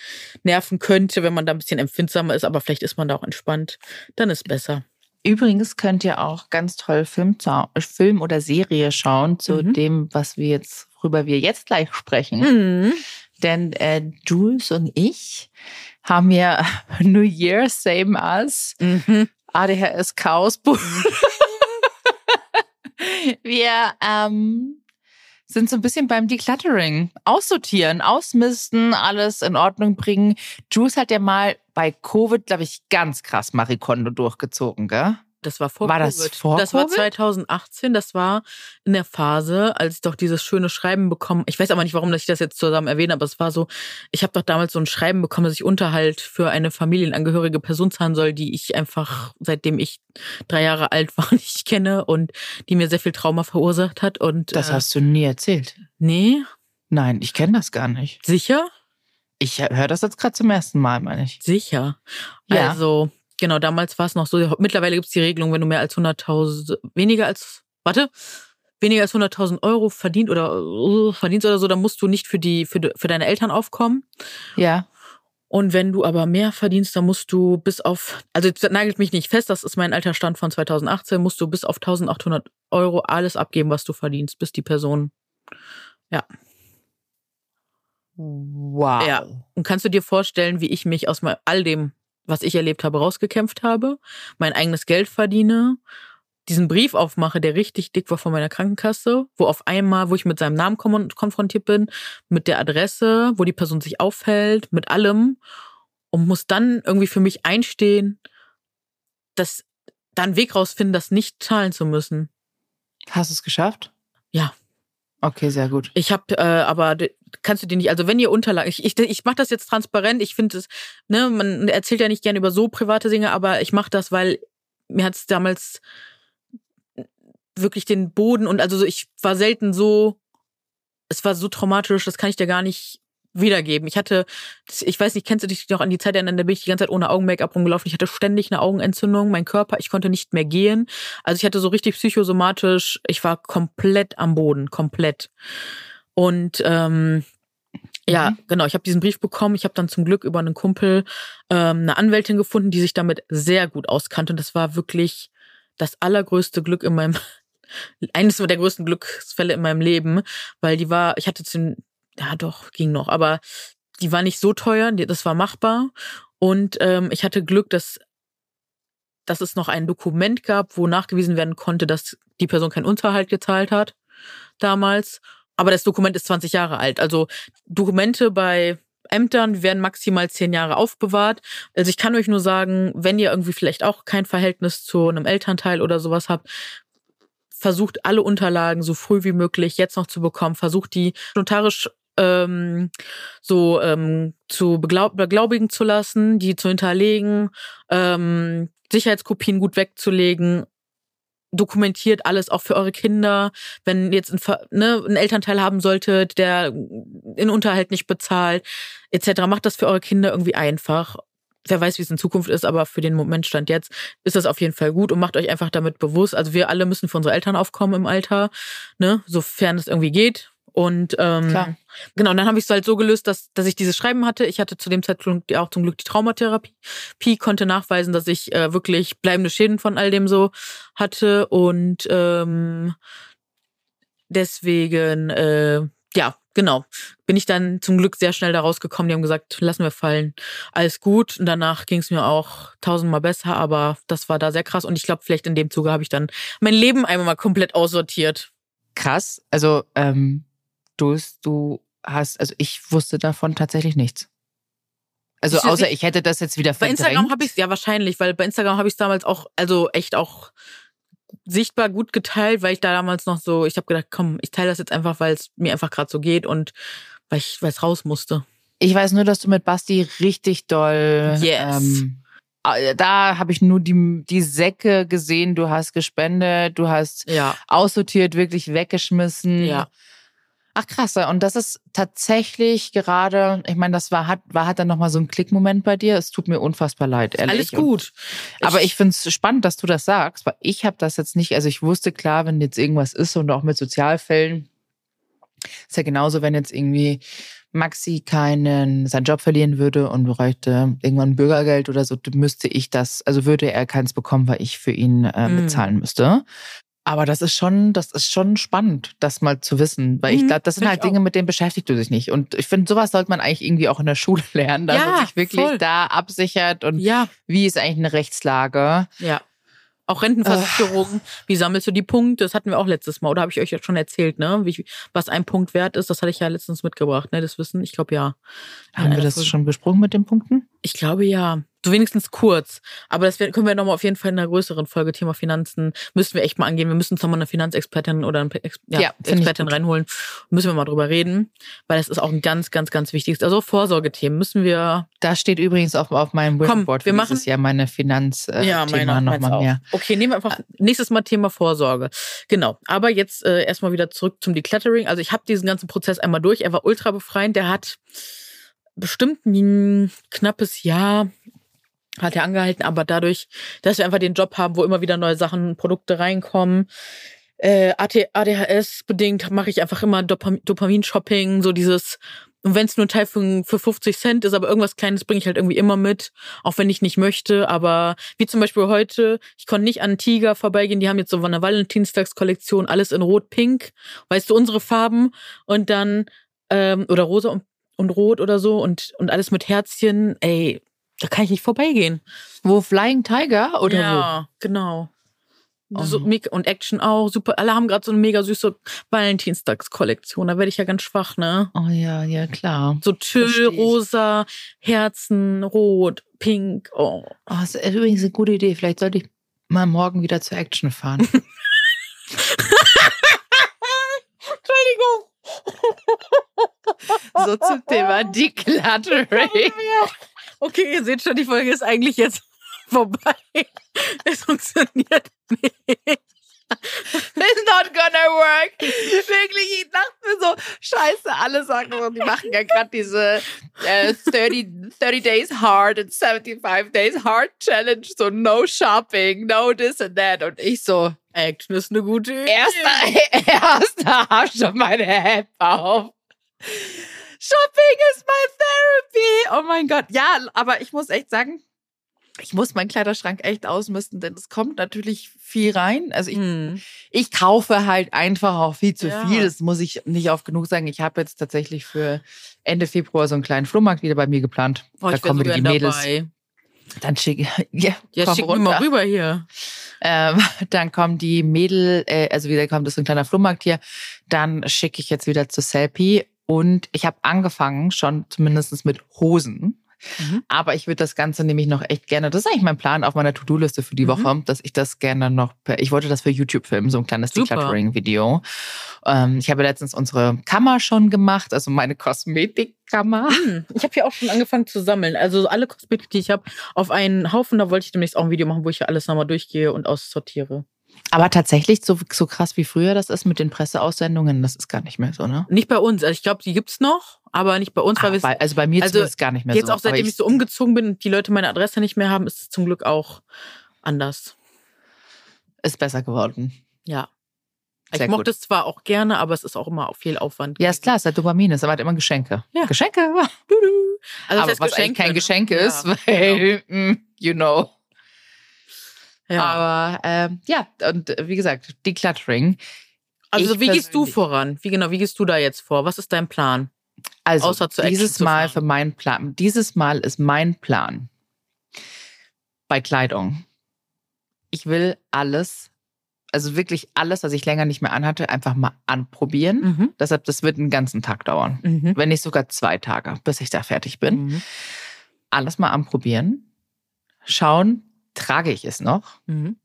nerven könnte, wenn man da ein bisschen empfindsamer ist, aber vielleicht ist man da auch entspannt, dann ist besser.
Übrigens könnt ihr auch ganz toll Film, Film oder Serie schauen zu
Mhm.
dem, was wir jetzt, worüber wir jetzt gleich sprechen.
Mhm.
Denn äh, Jules und ich haben ja New Year, same as,
Mhm.
ADHS Chaosbuch. wir ähm, sind so ein bisschen beim Decluttering. Aussortieren, ausmisten, alles in Ordnung bringen. Jules hat ja mal bei Covid, glaube ich, ganz krass Marie Kondo durchgezogen, gell?
Das war vor
War das
Covid.
vor
Das war
Covid?
2018. Das war in der Phase, als ich doch dieses schöne Schreiben bekommen. Ich weiß aber nicht, warum dass ich das jetzt zusammen erwähne, aber es war so, ich habe doch damals so ein Schreiben bekommen, dass ich Unterhalt für eine familienangehörige Person zahlen soll, die ich einfach, seitdem ich drei Jahre alt war, nicht kenne und die mir sehr viel Trauma verursacht hat. Und
Das
äh,
hast du nie erzählt.
Nee,
Nein, ich kenne das gar nicht.
sicher?
Ich höre das jetzt gerade zum ersten Mal, meine ich.
Sicher.
Ja.
Also, genau, damals war es noch so. Mittlerweile gibt es die Regelung, wenn du mehr als 100.000, weniger als, warte, weniger als 100.000 Euro verdient oder äh, verdienst oder so, dann musst du nicht für die, für, für deine Eltern aufkommen.
Ja.
Und wenn du aber mehr verdienst, dann musst du bis auf, also jetzt nagelt mich nicht fest, das ist mein alter Stand von 2018, musst du bis auf 1800 Euro alles abgeben, was du verdienst, bis die Person,
Wow.
Ja. Und kannst du dir vorstellen, wie ich mich aus all dem, was ich erlebt habe, rausgekämpft habe, mein eigenes Geld verdiene, diesen Brief aufmache, der richtig dick war von meiner Krankenkasse, wo auf einmal, wo ich mit seinem Namen kon konfrontiert bin, mit der Adresse, wo die Person sich aufhält, mit allem und muss dann irgendwie für mich einstehen, dass da einen Weg rausfinden, das nicht zahlen zu müssen.
Hast du es geschafft?
Ja.
Okay, sehr gut.
Ich habe, äh, aber kannst du dir nicht, also wenn ihr Unterlagen, ich, ich, ich mache das jetzt transparent, ich finde es, ne, man erzählt ja nicht gerne über so private Dinge, aber ich mache das, weil mir hat's damals wirklich den Boden und also so, ich war selten so, es war so traumatisch, das kann ich dir gar nicht wiedergeben. Ich hatte, ich weiß nicht, kennst du dich noch an die Zeit erinnern, da bin ich die ganze Zeit ohne Augen-Make-up rumgelaufen. Ich hatte ständig eine Augenentzündung, mein Körper, ich konnte nicht mehr gehen. Also ich hatte so richtig psychosomatisch, ich war komplett am Boden, komplett. Und ähm, ja,
Mhm.
genau, ich habe diesen Brief bekommen. Ich habe dann zum Glück über einen Kumpel ähm, eine Anwältin gefunden, die sich damit sehr gut auskannte. Und das war wirklich das allergrößte Glück in meinem, eines der größten Glücksfälle in meinem Leben, weil die war, ich hatte zu, ja doch, ging noch, aber die war nicht so teuer, das war machbar. Und ähm, ich hatte Glück, dass, dass es noch ein Dokument gab, wo nachgewiesen werden konnte, dass die Person keinen Unterhalt gezahlt hat damals. Aber das Dokument ist 20 Jahre alt. Also Dokumente bei Ämtern werden maximal zehn Jahre aufbewahrt. Also ich kann euch nur sagen, wenn ihr irgendwie vielleicht auch kein Verhältnis zu einem Elternteil oder sowas habt, versucht alle Unterlagen so früh wie möglich jetzt noch zu bekommen. Versucht die notarisch ähm, so ähm, zu beglaub beglaubigen zu lassen, die zu hinterlegen, ähm, Sicherheitskopien gut wegzulegen, dokumentiert alles auch für eure Kinder. Wenn jetzt ein, ne, einen Elternteil haben solltet, der den Unterhalt nicht bezahlt, etc., macht das für eure Kinder irgendwie einfach. Wer weiß, wie es in Zukunft ist, aber für den Moment stand jetzt ist das auf jeden Fall gut und macht euch einfach damit bewusst. Also wir alle müssen für unsere Eltern aufkommen im Alter, ne, sofern es irgendwie geht. Und ähm,
Klar.
genau, und dann habe ich es halt so gelöst, dass, dass ich dieses Schreiben hatte. Ich hatte zu dem Zeitpunkt auch zum Glück die Traumatherapie, Pi konnte nachweisen, dass ich äh, wirklich bleibende Schäden von all dem so hatte. Und ähm, deswegen, äh, ja, genau. Bin ich dann zum Glück sehr schnell da rausgekommen. Die haben gesagt, lassen wir fallen. Alles gut. Und danach ging es mir auch tausendmal besser, aber das war da sehr krass. Und ich glaube, vielleicht in dem Zuge habe ich dann mein Leben einmal mal komplett aussortiert.
Krass. Also, ähm, du, du hast, also ich wusste davon tatsächlich nichts. Also
Ich-
außer ich hätte das jetzt wieder
Bei
verdrängt.
Instagram habe ich ja wahrscheinlich, weil bei Instagram habe ich es damals auch, also echt auch sichtbar gut geteilt, weil ich da damals noch so, ich habe gedacht, komm, ich teile das jetzt einfach, weil es mir einfach gerade so geht und weil ich weil es raus musste.
Ich weiß nur, dass du mit Basti richtig doll.
Yes.
Ähm, äh, da habe ich nur die, die Säcke gesehen. Du hast gespendet, du hast
Ja.
aussortiert, wirklich weggeschmissen.
Ja.
Ach krass, und das ist tatsächlich gerade, ich meine, das war hat war hat dann noch mal so ein Klickmoment bei dir. Es tut mir unfassbar leid, ehrlich.
Alles gut.
Und, aber ich finde es spannend, dass du das sagst, weil ich habe das jetzt nicht. Also ich wusste klar, wenn jetzt irgendwas ist und auch mit Sozialfällen ist ja genauso, wenn jetzt irgendwie Maxi keinen seinen Job verlieren würde und bräuchte irgendwann Bürgergeld oder so, müsste ich das, also würde er keins bekommen, weil ich für ihn äh,
Mm.
bezahlen müsste. Aber das ist schon, das ist schon spannend, das mal zu wissen, weil ich
Mhm,
glaube, das sind halt
ich auch.
Dinge, mit denen beschäftigt du dich nicht. Und ich finde, sowas sollte man eigentlich irgendwie auch in der Schule lernen, dass man
Ja,
sich wirklich
voll.
da absichert und
Ja,
wie ist eigentlich eine Rechtslage.
ja. Auch Rentenversicherung, wie sammelst du die Punkte? Das hatten wir auch letztes Mal, oder habe ich euch ja schon erzählt, ne? Wie, was ein Punkt wert ist, das hatte ich ja letztens mitgebracht, ne? Das Wissen, ich glaube ja.
Haben wir
Ja,
das
das-
schon besprochen mit den Punkten?
Ich glaube ja. So wenigstens kurz. Aber das können wir nochmal auf jeden Fall in einer größeren Folge Thema Finanzen. Müssen wir echt mal angehen. Wir müssen uns nochmal eine Finanzexpertin oder eine Ex ja,
Ja,
Expertin reinholen. Müssen wir mal drüber reden. Weil das ist auch ein ganz, ganz, ganz wichtiges. Also Vorsorgethemen müssen wir.
Da steht übrigens auch auf meinem
Komm,
Vision Board
wir machen-
dieses Jahr meine Finanzthema äh,
ja,
Thema
meiner
noch
meins
mal
auch.
mehr.
Okay, nehmen wir einfach nächstes Mal Thema Vorsorge. Genau. Aber jetzt äh, erstmal wieder zurück zum Decluttering. Also ich habe diesen ganzen Prozess einmal durch. Er war ultra befreiend. Der hat bestimmt ein knappes Jahr hat er angehalten, aber dadurch, dass wir einfach den Job haben, wo immer wieder neue Sachen, Produkte reinkommen, äh, ADHS bedingt mache ich einfach immer Dopam Dopamin-Shopping, so dieses, und wenn es nur ein Teil für, für 50 Cent ist, aber irgendwas Kleines bringe ich halt irgendwie immer mit, auch wenn ich nicht möchte. Aber wie zum Beispiel heute, ich konnte nicht an Tiger vorbeigehen, die haben jetzt so eine Valentinstagskollektion, alles in Rot-Pink, weißt du, unsere Farben und dann, ähm, oder rosa und, und rot oder so und, und alles mit Herzchen, ey, da kann ich nicht vorbeigehen.
Wo Flying Tiger oder
ja, genau.
Oh.
So, und Action auch, super. Alle haben gerade so eine mega süße Valentinstagskollektion. Da werde ich ja ganz schwach, ne?
wo? Oh ja, ja klar.
So Tüll, rosa, Herzen, rot, pink. Oh.
Oh, das ist übrigens eine gute Idee. Vielleicht sollte ich mal morgen wieder zur Action fahren.
Entschuldigung.
so zum Thema Decluttering.
Okay, ihr seht schon, die Folge ist eigentlich jetzt vorbei. Es funktioniert nicht.
It's not gonna work. Wirklich, ich dachte mir so, scheiße, alle sagen so, die machen ja gerade diese äh, 30, 30 Days Hard and 75 Days Hard Challenge, so no shopping, no this and that. Und ich so,
Action ist eine gute Idee.
erster, erster hab schon meine App auf. Shopping is my therapy. Oh mein Gott. Ja, aber ich muss echt sagen, ich muss meinen Kleiderschrank echt ausmisten, denn es kommt natürlich viel rein. Also ich
Hm.
ich kaufe halt einfach auch viel zu
Ja.
viel. Das muss ich nicht oft genug sagen. Ich habe jetzt tatsächlich für Ende Februar so einen kleinen Flohmarkt wieder bei mir geplant.
Oh,
da
ich
kommen wieder die Mädels.
dabei.
Dann schicke ja,
Ja, schick mir mal rüber hier.
Ähm, dann kommen die Mädel, äh, also wieder kommt das so ein kleiner Flohmarkt hier. Dann schicke ich jetzt wieder zu Selfie und ich habe angefangen schon zumindest mit Hosen.
Mhm.
Aber ich würde das Ganze nämlich noch echt gerne, das ist eigentlich mein Plan auf meiner To-Do-Liste für die
Mhm.
Woche, dass ich das gerne noch, per, ich wollte das für YouTube filmen, so ein kleines. Decluttering-Video. Ähm, ich habe letztens unsere Kammer schon gemacht, also meine Kosmetikkammer.
Hm, Ich habe hier auch schon angefangen zu sammeln. Also alle Kosmetik, die ich habe, auf einen Haufen. Da wollte ich demnächst auch ein Video machen, wo ich hier alles nochmal durchgehe und aussortiere.
Aber tatsächlich, so, so krass wie früher das ist mit den Presseaussendungen, das ist gar nicht mehr so, ne?
Nicht bei uns. Also ich glaube, die gibt's noch, aber nicht bei uns, weil
Ah,
wir
bei, also bei mir
also
zumindest gar nicht mehr
jetzt
so.
auch seitdem
Aber
ich, so umgezogen bin und die Leute meine Adresse nicht mehr haben, ist es zum Glück auch anders.
Ist besser geworden.
Ja.
Sehr
ich mochte
gut.
es zwar auch gerne, aber es ist auch immer viel Aufwand.
Ja, ist klar, es hat Dopamin, es hat immer Geschenke.
Ja.
Geschenke.
Also
aber was eigentlich kein
Geschenke,
Geschenk
ne?
ist, weil, mm, you know.
Ja.
Aber ähm, ja, und äh, wie gesagt, Decluttering.
Also
Ich
wie gehst du voran? Wie genau, wie gehst du da jetzt vor? Was ist dein Plan?
Also
Außer Action
dieses
zu
Mal
fahren.
für meinen Plan. Dieses Mal ist mein Plan bei Kleidung. Ich will alles, also wirklich alles, was ich länger nicht mehr anhatte, einfach mal anprobieren.
Mhm.
Deshalb, das wird einen ganzen Tag dauern.
Mhm.
Wenn nicht sogar zwei Tage, bis ich da fertig bin.
Mhm.
Alles mal anprobieren. Schauen, trage ich es noch?
Mhm.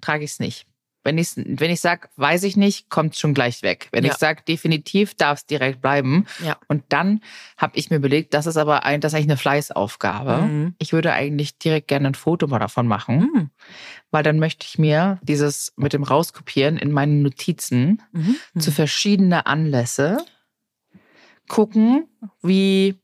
Trage ich es nicht? Wenn ich, wenn ich sage, weiß ich nicht, kommt es schon gleich weg. Wenn
Ja.
ich sage, definitiv darf es direkt bleiben.
Ja.
Und dann habe ich mir überlegt, das ist aber ein, das ist eigentlich eine Fleißaufgabe.
Mhm.
Ich würde eigentlich direkt gerne ein Foto mal davon machen,
Mhm.
weil dann möchte ich mir dieses mit dem Rauskopieren in meinen Notizen
Mhm.
zu verschiedene Anlässe gucken, wie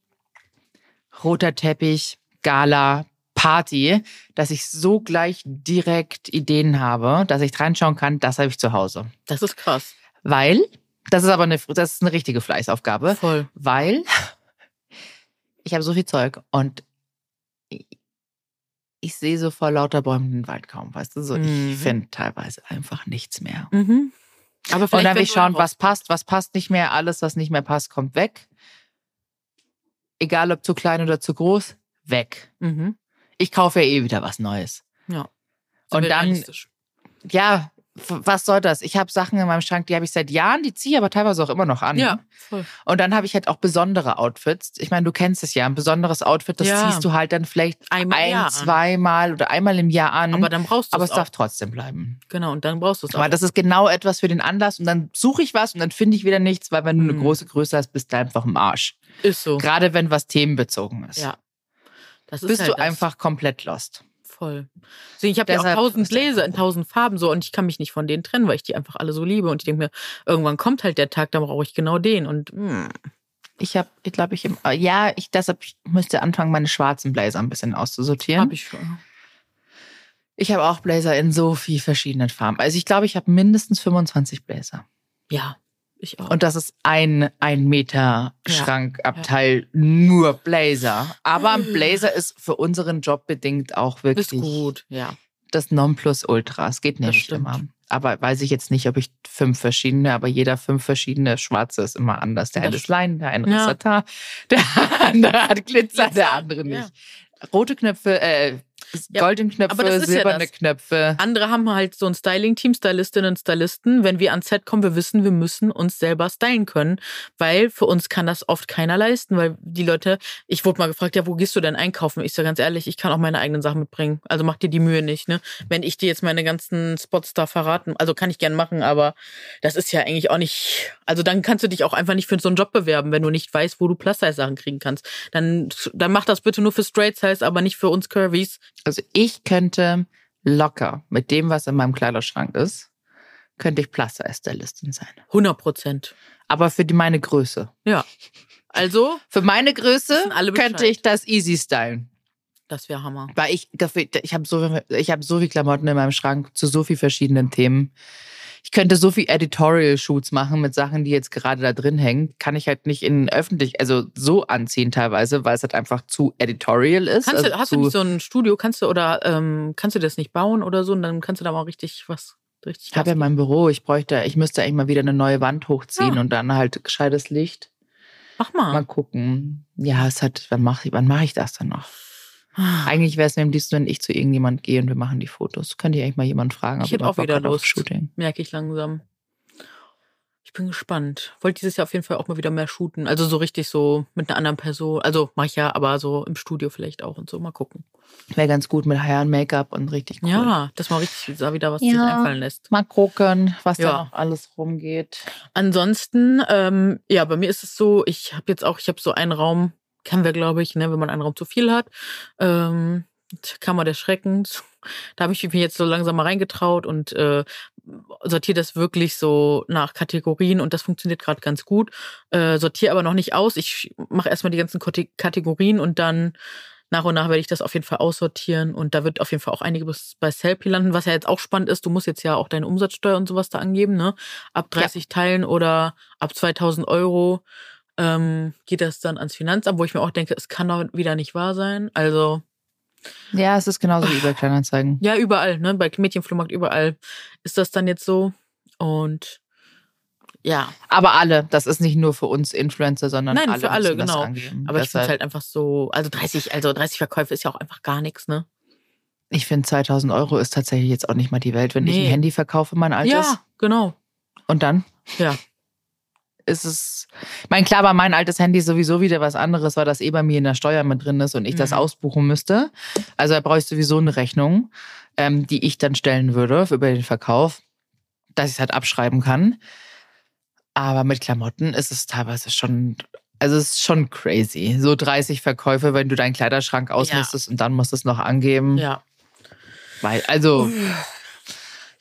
roter Teppich, Gala, Party, dass ich so gleich direkt Ideen habe, dass ich reinschauen kann, das habe ich zu Hause.
Das ist krass.
Weil, das ist aber eine, das ist eine richtige Fleißaufgabe,
Voll.
weil ich habe so viel Zeug und ich, sehe so vor lauter Bäumen den Wald kaum, weißt du, so
Mhm.
ich finde teilweise einfach nichts mehr.
Mhm. Aber
Und dann will ich schauen, was passt, was passt nicht mehr. Alles, was nicht mehr passt, kommt weg. Egal ob zu klein oder zu groß, weg.
Mhm.
Ich kaufe ja eh wieder was Neues.
Ja.
Und dann-. Ja, was soll das? Ich habe Sachen in meinem Schrank, die habe ich seit Jahren, die ziehe ich aber teilweise auch immer noch an.
Ja, voll.
Und dann habe ich halt auch besondere Outfits. Ich meine, du kennst es ja, ein besonderes Outfit, das
Ja.
ziehst du halt dann vielleicht
Einmal
ein, zweimal oder einmal im Jahr an.
Aber dann brauchst du
aber
es
es darf trotzdem bleiben.
Genau, und dann brauchst du es auch.
Aber das ist genau etwas für den Anlass und dann suche ich was und dann finde ich wieder nichts, weil wenn du eine
Mhm.
große Größe hast, bist du einfach im Arsch.
ist so.
Gerade wenn was themenbezogen ist.
Ja.
Bist
halt
du
das.
einfach komplett lost.
Voll. Deswegen, ich habe ja auch tausend Gläser in tausend Farben so und ich kann mich nicht von denen trennen, weil ich die einfach alle so liebe. Und ich denke mir, irgendwann kommt halt der Tag, da brauche ich genau den. Und mm,
Ich habe, ich glaube, ich äh, ja, ich deshalb ich müsste anfangen, meine schwarzen Blazer ein bisschen auszusortieren.
habe ich schon.
Ich habe auch Blazer in so viel verschiedenen Farben. Also ich glaube, ich habe mindestens 25 Blazer.
Ja, ich auch.
Und das ist ein, ein Meter
Ja.
Schrankabteil nur Blazer. Aber ein Blazer ist für unseren Job bedingt auch wirklich
ist gut, ja.
das Nonplusultra. Es geht nicht immer. Aber weiß ich jetzt nicht, ob ich fünf verschiedene, aber jeder fünf verschiedene schwarze ist immer anders. Der eine ist Lein, der eine
Ja.
ist Satin, der andere hat Glitzer,
Glitzer,
der andere
ja.
nicht. Rote Knöpfe, äh,
Ja,
goldene Knöpfe,
aber das ist ja
silberne
das.
Knöpfe.
Andere haben halt so ein Styling-Team, Stylistinnen und Stylisten. Wenn wir ans Set kommen, wir wissen, wir müssen uns selber stylen können, weil für uns kann das oft keiner leisten, weil die Leute, ich wurde mal gefragt, ja, wo gehst du denn einkaufen? Ich sage ganz ehrlich, ich kann auch meine eigenen Sachen mitbringen. Also mach dir die Mühe nicht, ne? Wenn ich dir jetzt meine ganzen Spots da verraten, also kann ich gern machen, aber das ist ja eigentlich auch nicht, also dann kannst du dich auch einfach nicht für so einen Job bewerben, wenn du nicht weißt, wo du Plus-Size-Sachen kriegen kannst. Dann, dann mach das bitte nur für Straight Size, aber nicht für uns Curvies.
Also ich könnte locker mit dem, was in meinem Kleiderschrank ist, könnte ich Plus-Size-Stylistin sein.
100 Prozent.
Aber für die, meine Größe.
Ja. Also,
Für meine Größe könnte ich das easy stylen.
das wäre Hammer.
Weil ich, ich habe so, ich habe so viel Klamotten in meinem Schrank zu so viel verschiedenen Themen. Ich könnte so viel Editorial-Shoots machen mit Sachen, die jetzt gerade da drin hängen. Kann ich halt nicht in öffentlich, also so anziehen teilweise, weil es halt einfach zu editorial ist.
Kannst
also
du, hast du nicht so ein Studio, kannst du oder ähm, kannst du das nicht bauen oder so und dann kannst du da mal richtig was richtig
Ich habe ja mein Büro, ich bräuchte, ich müsste eigentlich mal wieder eine neue Wand hochziehen
Ja.
und dann halt gescheites Licht.
Mach mal.
Mal gucken. Ja, es hat, wann mache ich, wann mache ich das dann noch? Eigentlich wäre es mir am liebsten, wenn ich zu irgendjemand gehe und wir machen die Fotos. Könnte ich eigentlich mal jemand fragen,
Ich hätte
er
auch wieder Lust.
Shooting.
Merke ich langsam. Ich bin gespannt. Wollte dieses Jahr auf jeden Fall auch mal wieder mehr shooten. Also so richtig so mit einer anderen Person. Also mache ich ja, aber so im Studio vielleicht auch und so. Mal gucken.
Wäre ganz gut mit Hair und Make-up und richtig cool.
Ja, dass man richtig da wieder was sich
Ja.
einfallen lässt.
Mal gucken, was
Ja.
da noch alles rumgeht.
Ansonsten, ähm, ja, bei mir ist es so, ich habe jetzt auch, ich habe so einen Raum, kennen wir, glaube ich, ne, wenn man einen Raum zu viel hat. Ähm, Kammer des Schreckens. Da habe ich mich jetzt so langsam mal reingetraut und äh, sortiere das wirklich so nach Kategorien und das funktioniert gerade ganz gut. Äh, sortiere aber noch nicht aus. Ich mache erstmal die ganzen Kate- Kategorien und dann nach und nach werde ich das auf jeden Fall aussortieren und da wird auf jeden Fall auch einiges bei Selfie landen, was ja jetzt auch spannend ist. Du musst jetzt ja auch deine Umsatzsteuer und sowas da angeben, ne? Ab 30 Teilen oder ab 2000 Euro ähm, geht das dann ans Finanzamt, wo ich mir auch denke, es kann doch wieder nicht wahr sein. Also
Ja, es ist genauso wie bei Kleinanzeigen.
ja, überall, ne? Bei Mädchenflohmarkt überall ist das dann jetzt so. Und Ja.
Aber alle, das ist nicht nur für uns Influencer, sondern
Nein,
alle
für alle, genau.
angeben.
Aber ich finde
Deshalb-
halt einfach so, also 30, also 30 Verkäufe ist ja auch einfach gar nichts, ne?
Ich finde 2000 Euro ist tatsächlich jetzt auch nicht mal die Welt, wenn ich
Nee.
ein Handy verkaufe, mein altes.
Ja, genau.
Und dann
Ja.
Ist es. Ich meine, klar war mein altes Handy sowieso wieder was anderes, weil das eh bei mir in der Steuer mit drin ist und ich das
Mhm.
ausbuchen müsste. Also da brauche ich sowieso eine Rechnung, ähm, die ich dann stellen würde über den Verkauf, dass ich es halt abschreiben kann. Aber mit Klamotten ist es teilweise schon. Also es ist schon crazy. So 30 Verkäufe, wenn du deinen Kleiderschrank ausmistest und dann musst du es noch angeben.
Ja.
Weil, also,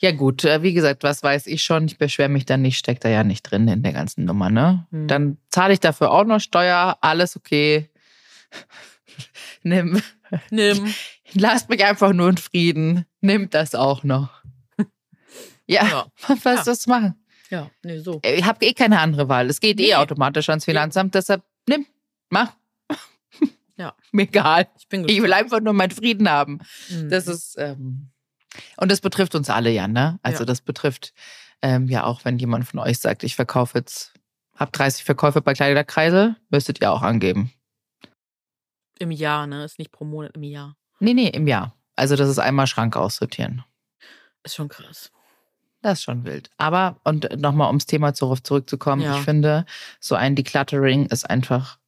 ja gut, äh, wie gesagt, was weiß ich schon, ich beschwere mich dann nicht, steckt da ja nicht drin in der ganzen Nummer, ne?
Hm.
Dann zahle ich dafür auch noch Steuer, alles okay. Nimm,
Nimm.
lasst mich einfach nur in Frieden. Nimmt das auch noch. Ja,
Ja.
was
Ja.
das machen?
Ja, nee, so.
Ich habe eh keine andere Wahl. Es geht eh
Nee.
automatisch ans Finanzamt, deshalb nimm, mach.
Ja.
Mir egal.
Ich bin
Ich will einfach nur meinen Frieden haben.
Mhm.
Das ist, ähm, und das betrifft uns alle ja, ne? Also
Ja.
das betrifft ähm, ja auch, wenn jemand von euch sagt, ich verkaufe jetzt, hab 30 Verkäufe bei Kleiderkreisel, müsstet ihr auch angeben.
Im Jahr, ne? Ist nicht pro Monat, im Jahr.
Nee, nee, im Jahr. Also das ist einmal Schrank aussortieren.
Ist schon krass.
Das ist schon wild. Aber, und nochmal ums Thema zurück, zurückzukommen,
Ja.
ich finde, so ein Decluttering ist einfach,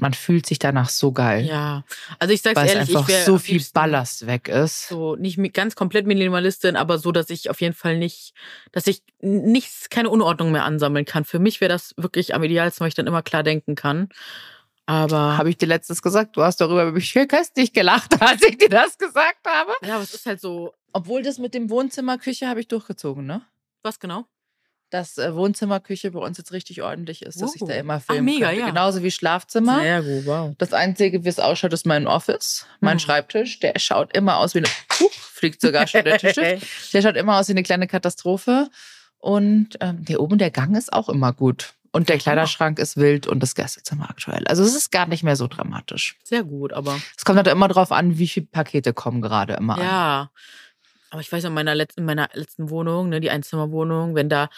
man fühlt sich danach so geil.
Ja. Also ich sag's
Weil es
ehrlich,
einfach
ich wäre
so viel Ballast weg ist.
so nicht ganz komplett Minimalistin, aber so, dass ich auf jeden Fall nicht, dass ich nichts, keine Unordnung mehr ansammeln kann. Für mich wäre das wirklich am idealsten, weil ich dann immer klar denken kann. Aber
Habe ich dir letztes gesagt? Du hast darüber über mich köstlich gelacht, als ich dir das gesagt habe.
ja, aber es ist halt so,
Obwohl das mit dem Wohnzimmerküche habe ich durchgezogen, ne?
was genau?
Dass äh, Wohnzimmerküche bei uns jetzt richtig ordentlich ist, dass ich da
Oh.
immer
Ach,
filmen
mega,
könnte.
ja.
Genauso wie Schlafzimmer.
Sehr gut, wow.
Das Einzige, wie es ausschaut, ist mein Office, mein
Hm.
Schreibtisch. Der schaut immer aus wie eine... Huch, fliegt sogar schon der Tisch. Der schaut immer aus wie eine kleine Katastrophe. Und ähm, der oben, der Gang ist auch immer gut. Und der Kleiderschrank ist wild und das Gästezimmer aktuell. Also es ist gar nicht mehr so dramatisch.
Sehr gut, aber
Es kommt halt immer drauf an, wie viele Pakete kommen gerade immer an.
ja. Aber ich weiß, in meiner, letzten, in meiner letzten Wohnung, ne, die Einzimmerwohnung, wenn da,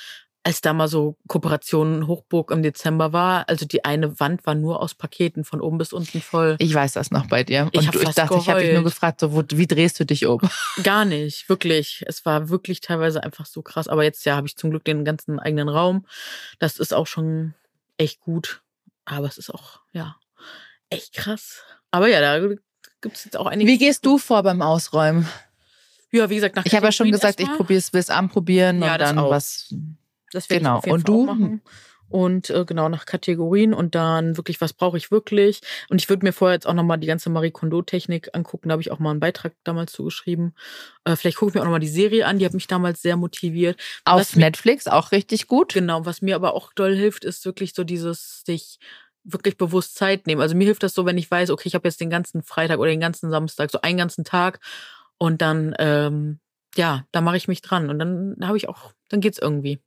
als da mal so Kooperation Hochburg im Dezember war, also die eine Wand war nur aus Paketen von oben bis unten voll.
Ich weiß das noch bei dir.
Ich
Und
hab
du, ich dachte, ich habe dich nur
geheult.
gefragt, so, wo, wie drehst du dich um?
Gar nicht, wirklich. Es war wirklich teilweise einfach so krass. Aber jetzt ja habe ich zum Glück den ganzen eigenen Raum. Das ist auch schon echt gut. Aber es ist auch, ja, echt krass. Aber ja, da gibt es jetzt auch einige.
Wie gehst du vor beim Ausräumen?
Ja, wie gesagt, nach
Ich habe ja schon gesagt, ich probiere es, will es anprobieren
Ja,
und dann
auch.
was.
Das werde
Genau.
ich auf jeden
Und
Fall
du?
auch machen. Und äh, genau nach Kategorien und dann wirklich, was brauche ich wirklich? Und ich würde mir vorher jetzt auch nochmal die ganze Marie Kondo-Technik angucken. Da habe ich auch mal einen Beitrag damals zugeschrieben. Äh, vielleicht gucke ich mir auch nochmal die Serie an. Die hat mich damals sehr motiviert.
Auf
Was mir-
Netflix auch richtig gut.
Genau, was mir aber auch doll hilft, ist wirklich so dieses sich wirklich bewusst Zeit nehmen. Also mir hilft das so, wenn ich weiß, okay, ich habe jetzt den ganzen Freitag oder den ganzen Samstag, so einen ganzen Tag und dann, ähm, ja, da mache ich mich dran und dann habe ich auch, dann geht's irgendwie.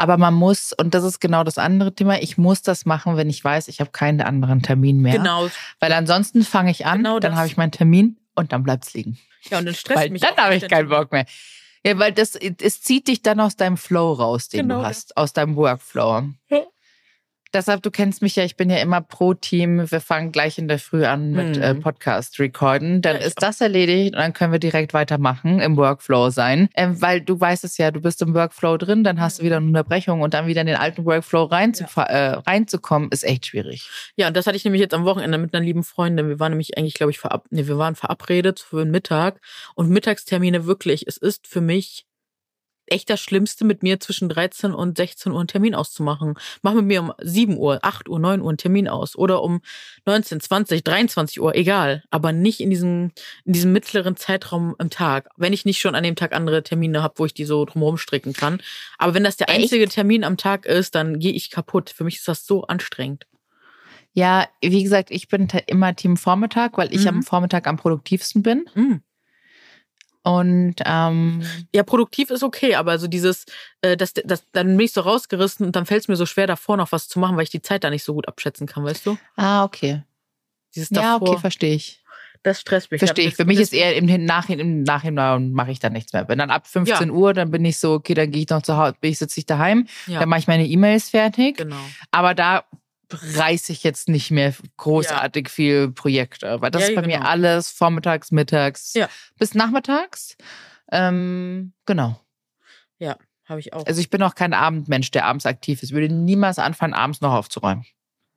Aber man muss, und das ist genau das andere Thema, ich muss das machen, wenn ich weiß, ich habe keinen anderen Termin mehr.
Genau.
Weil ansonsten fange ich an,
Genau
dann habe ich meinen Termin und dann bleibt's liegen.
Ja, und dann stresst
Weil
mich.
dann habe ich keinen. Bock mehr. Ja, weil das, es zieht dich dann aus deinem Flow raus, den
Genau
du hast, aus deinem Workflow.
Ja.
Deshalb, du kennst mich ja, ich bin ja immer pro Team. Wir fangen gleich in der Früh an mit
Mhm.
äh, Podcast recorden. Dann
Ja,
ist das erledigt und dann können wir direkt weitermachen, im Workflow sein. Ähm, weil du weißt es ja, du bist im Workflow drin, dann hast du
Mhm.
wieder eine Unterbrechung und dann wieder in den alten Workflow reinzufa- äh, reinzukommen, ist echt schwierig.
Ja, und das hatte ich nämlich jetzt am Wochenende mit einer lieben Freundin. Wir waren nämlich eigentlich, glaube ich, verab nee, wir waren verabredet für den Mittag. Und Mittagstermine wirklich, es ist für mich echt das Schlimmste, mit mir zwischen 13 und 16 Uhr einen Termin auszumachen. Mach mit mir um 7 Uhr, 8 Uhr, 9 Uhr einen Termin aus. Oder um 19, 20, 23 Uhr, egal. Aber nicht in diesem, in diesem mittleren Zeitraum am Tag. Wenn ich nicht schon an dem Tag andere Termine habe, wo ich die so drumherum stricken kann. Aber wenn das der
Echt?
einzige Termin am Tag ist, dann gehe ich kaputt. Für mich ist das so anstrengend.
Ja, wie gesagt, ich bin immer Team Vormittag, weil ich
Mhm.
am Vormittag am produktivsten bin.
Mm.
Und ähm,
Ja, produktiv ist okay, aber so dieses, äh, das, das, dann bin ich so rausgerissen und dann fällt es mir so schwer, davor noch was zu machen, weil ich die Zeit da nicht so gut abschätzen kann, weißt du?
ah, okay.
Dieses
Ja,
davor,
okay, verstehe ich.
Das stresst mich.
Verstehe ich. Für mich ist eher im, Hin- Nachhinein, im Nachhinein mache ich dann nichts mehr. Wenn dann ab 15 Uhr, dann bin ich so, okay, dann gehe ich noch zu Hause, bin ich sitze ich daheim,
Ja,
dann mache ich meine E-Mails fertig.
genau.
Aber da reiße ich jetzt nicht mehr großartig viel Projekte, weil das
Ja,
ist bei
genau.
mir alles vormittags, mittags
Ja.
bis nachmittags. Ähm, genau.
Habe ich auch.
Also ich bin auch kein Abendmensch, der abends aktiv ist. Ich würde niemals anfangen, abends noch aufzuräumen.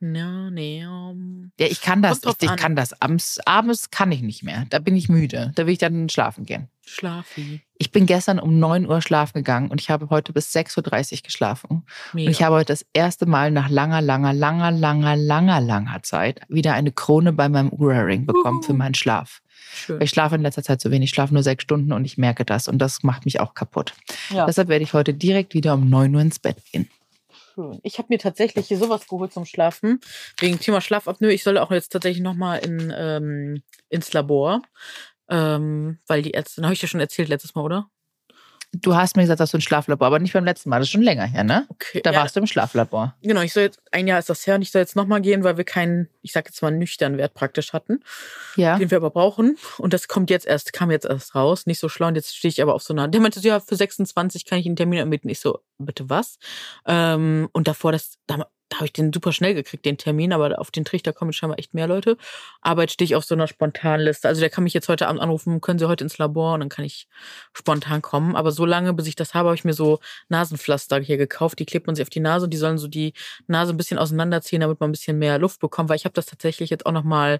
Ja, nee. um,
Ja, ich kann das. Ich
an.
kann das. Abends, abends kann ich nicht mehr. Da bin ich müde. Da will ich dann schlafen gehen.
Schlafi.
Ich bin gestern um 9 Uhr schlafen gegangen und ich habe heute bis 6.30 Uhr geschlafen.
Mega.
Und ich habe heute das erste Mal nach langer, langer, langer, langer, langer, langer Zeit wieder eine Krone bei meinem Ura-Ring bekommen für
Uhu.
meinen Schlaf.
Schön.
Ich schlafe in letzter Zeit zu wenig. Ich schlafe nur sechs Stunden und ich merke das. Und das macht mich auch kaputt.
Ja.
Deshalb werde ich heute direkt wieder um 9 Uhr ins Bett gehen.
Schön. Ich habe mir tatsächlich hier sowas geholt zum Schlafen. Wegen Thema Schlafapnoe. Ich soll auch jetzt tatsächlich nochmal in, ähm, ins Labor. Ähm, weil die Ärzte, habe ich ja schon erzählt letztes Mal, oder?
Du hast mir gesagt, dass du ein Schlaflabor, aber nicht beim letzten Mal. Das ist schon länger her, ne?
Okay.
Da
ja,
warst du im Schlaflabor.
Genau, ich soll jetzt, ein Jahr ist das her und ich soll jetzt nochmal gehen, weil wir keinen, ich sag jetzt mal, nüchtern Wert praktisch hatten,
Ja.
den wir aber brauchen. Und das kommt jetzt erst, kam jetzt erst raus. Nicht so schlau. Und jetzt stehe ich aber auf so einer. Der meinte so, ja, für 26 kann ich einen Termin ermitteln. Ich so, bitte was? Ähm, und davor, das, da, da habe ich den super schnell gekriegt, den Termin, aber auf den Trichter kommen scheinbar echt mehr Leute. Aber jetzt stehe ich auf so einer Spontanliste. Also der kann mich jetzt heute Abend anrufen, können Sie heute ins Labor und dann kann ich spontan kommen. Aber so lange, bis ich das habe, habe ich mir so Nasenpflaster hier gekauft. Die klebt man sich auf die Nase und die sollen so die Nase ein bisschen auseinanderziehen, damit man ein bisschen mehr Luft bekommt. Weil ich habe das tatsächlich jetzt auch nochmal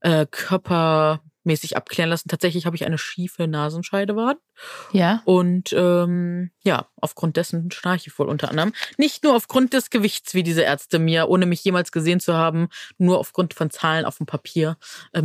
äh, körpermäßig abklären lassen. Tatsächlich habe ich eine schiefe Nasenscheidewand.
Ja.
Und ähm, ja, aufgrund dessen schnarche ich wohl unter anderem. Nicht nur aufgrund des Gewichts, wie diese Ärzte mir, ohne mich jemals gesehen zu haben, nur aufgrund von Zahlen auf dem Papier äh,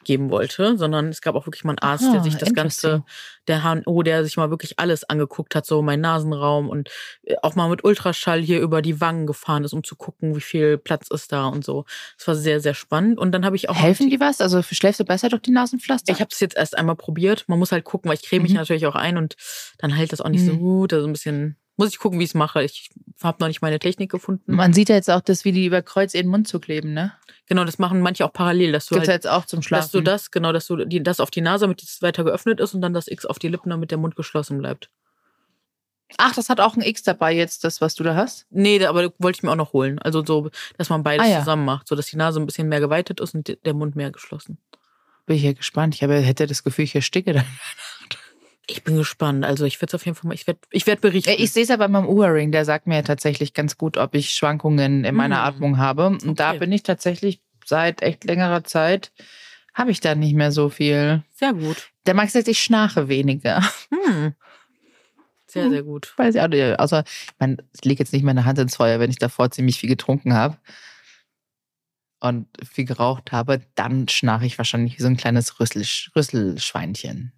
mitgeben wollte, sondern es gab auch wirklich mal einen Arzt, der
Ah,
sich das Ganze, der HNO, der sich mal wirklich alles angeguckt hat, so mein Nasenraum und äh, auch mal mit Ultraschall hier über die Wangen gefahren ist, um zu gucken, wie viel Platz ist da und so. Das war sehr, sehr spannend. Und dann habe ich auch
Helfen die was? Also schläfst du besser durch die Nasenpflaster?
ich habe es jetzt erst einmal probiert. Man muss halt gucken, weil ich creme mich
Mhm.
natürlich auch ein und dann hält das auch nicht so
Mhm.
gut. Also ein bisschen muss ich gucken, wie ich es mache. Ich habe noch nicht meine Technik gefunden.
Man sieht ja jetzt auch das, wie die über Kreuz in den Mund zu kleben, ne?
Genau, das machen manche auch parallel, dass du
Gibt's
halt,
jetzt auch zum Schlafen.
dass du das, genau, dass du die, das auf die Nase, damit es weiter geöffnet ist und dann das X auf die Lippen, damit der Mund geschlossen bleibt.
Ach, das hat auch ein X dabei jetzt, das, was du da hast?
Nee, aber wollte ich mir auch noch holen. Also so, dass man beides
Ah, ja.
zusammen macht, so dass die Nase ein bisschen mehr geweitet ist und de- der Mund mehr geschlossen.
Bin ich ja gespannt. Ich habe, hätte das Gefühl, ich ersticke dann.
Ich bin gespannt. Also ich werde es auf jeden Fall mal, ich werde ich werd berichten.
Äh, Ich sehe es ja bei meinem Ura-Ring, der sagt mir ja tatsächlich ganz gut, ob ich Schwankungen in meiner
Mm.
Atmung habe. Und da
Okay.
bin ich tatsächlich seit echt längerer Zeit, habe ich da nicht mehr so viel.
sehr gut.
Der Max sagt, ich schnarche weniger.
Hm. Sehr,
Hm.
sehr gut.
Weiß ich auch nicht. Außer, ich meine, ich lege jetzt nicht meine Hand ins Feuer, wenn ich davor ziemlich viel getrunken habe und viel geraucht habe, dann schnarche ich wahrscheinlich wie so ein kleines Rüssel, Rüsselschweinchen.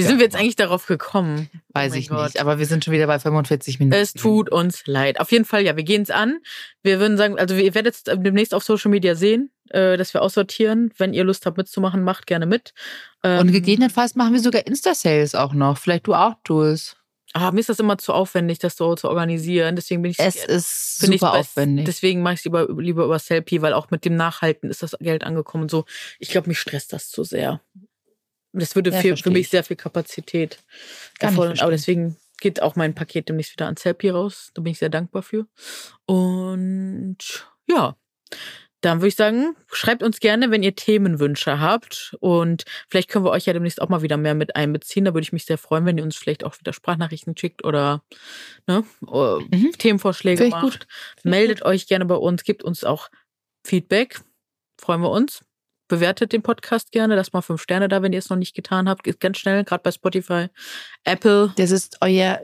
Wie sind wir jetzt eigentlich darauf gekommen?
weiß
Oh
ich
Gott.
nicht. Aber wir sind schon wieder bei 45 Minuten.
Es tut uns leid. Auf jeden Fall, ja, wir gehen es an. Wir würden sagen, also ihr werdet es demnächst auf Social Media sehen, äh, dass wir aussortieren. Wenn ihr Lust habt mitzumachen, macht gerne mit. Ähm,
Und gegebenenfalls machen wir sogar Insta-Sales auch noch. Vielleicht du auch, Jules.
Ah, mir ist das immer zu aufwendig, das so zu organisieren. Deswegen bin ich
Es ist
bin ich
super
bei-
aufwendig.
Deswegen mache ich es lieber, lieber über Selfie, weil auch mit dem Nachhalten ist das Geld angekommen und so. Ich glaube, mich stresst das zu sehr. Das würde
Ja,
für
verstehe
mich
ich.
sehr viel Kapazität erfordern. Aber deswegen geht auch mein Paket demnächst wieder an Selfie raus. Da bin ich sehr dankbar für. Und ja, dann würde ich sagen, schreibt uns gerne, wenn ihr Themenwünsche habt. Und vielleicht können wir euch ja demnächst auch mal wieder mehr mit einbeziehen. Da würde ich mich sehr freuen, wenn ihr uns vielleicht auch wieder Sprachnachrichten schickt oder ne, äh,
Mhm.
Themenvorschläge macht. Meldet euch gerne bei uns, gebt uns auch Feedback. Freuen wir uns. Bewertet den Podcast gerne. Lasst mal fünf Sterne da, wenn ihr es noch nicht getan habt. Geht ganz schnell, gerade bei Spotify. Apple.
Das ist euer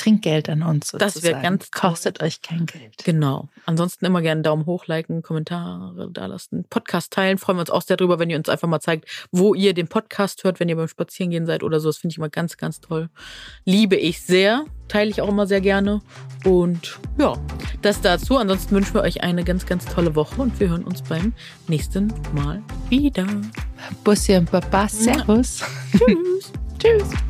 Trinkgeld an uns.
Das wär
sozusagen.
ganz toll.
Kostet euch kein Geld.
Genau. Ansonsten immer gerne Daumen hoch, liken, Kommentare da lassen. Podcast teilen. Freuen wir uns auch sehr drüber, wenn ihr uns einfach mal zeigt, wo ihr den Podcast hört, wenn ihr beim Spazierengehen seid oder so. Das finde ich immer ganz, ganz toll. Liebe ich sehr. Teile ich auch immer sehr gerne. Und ja, das dazu. Ansonsten wünschen wir euch eine ganz, ganz tolle Woche und wir hören uns beim nächsten Mal wieder.
Bussi und Baba, Servus.
Tschüss.
Tschüss.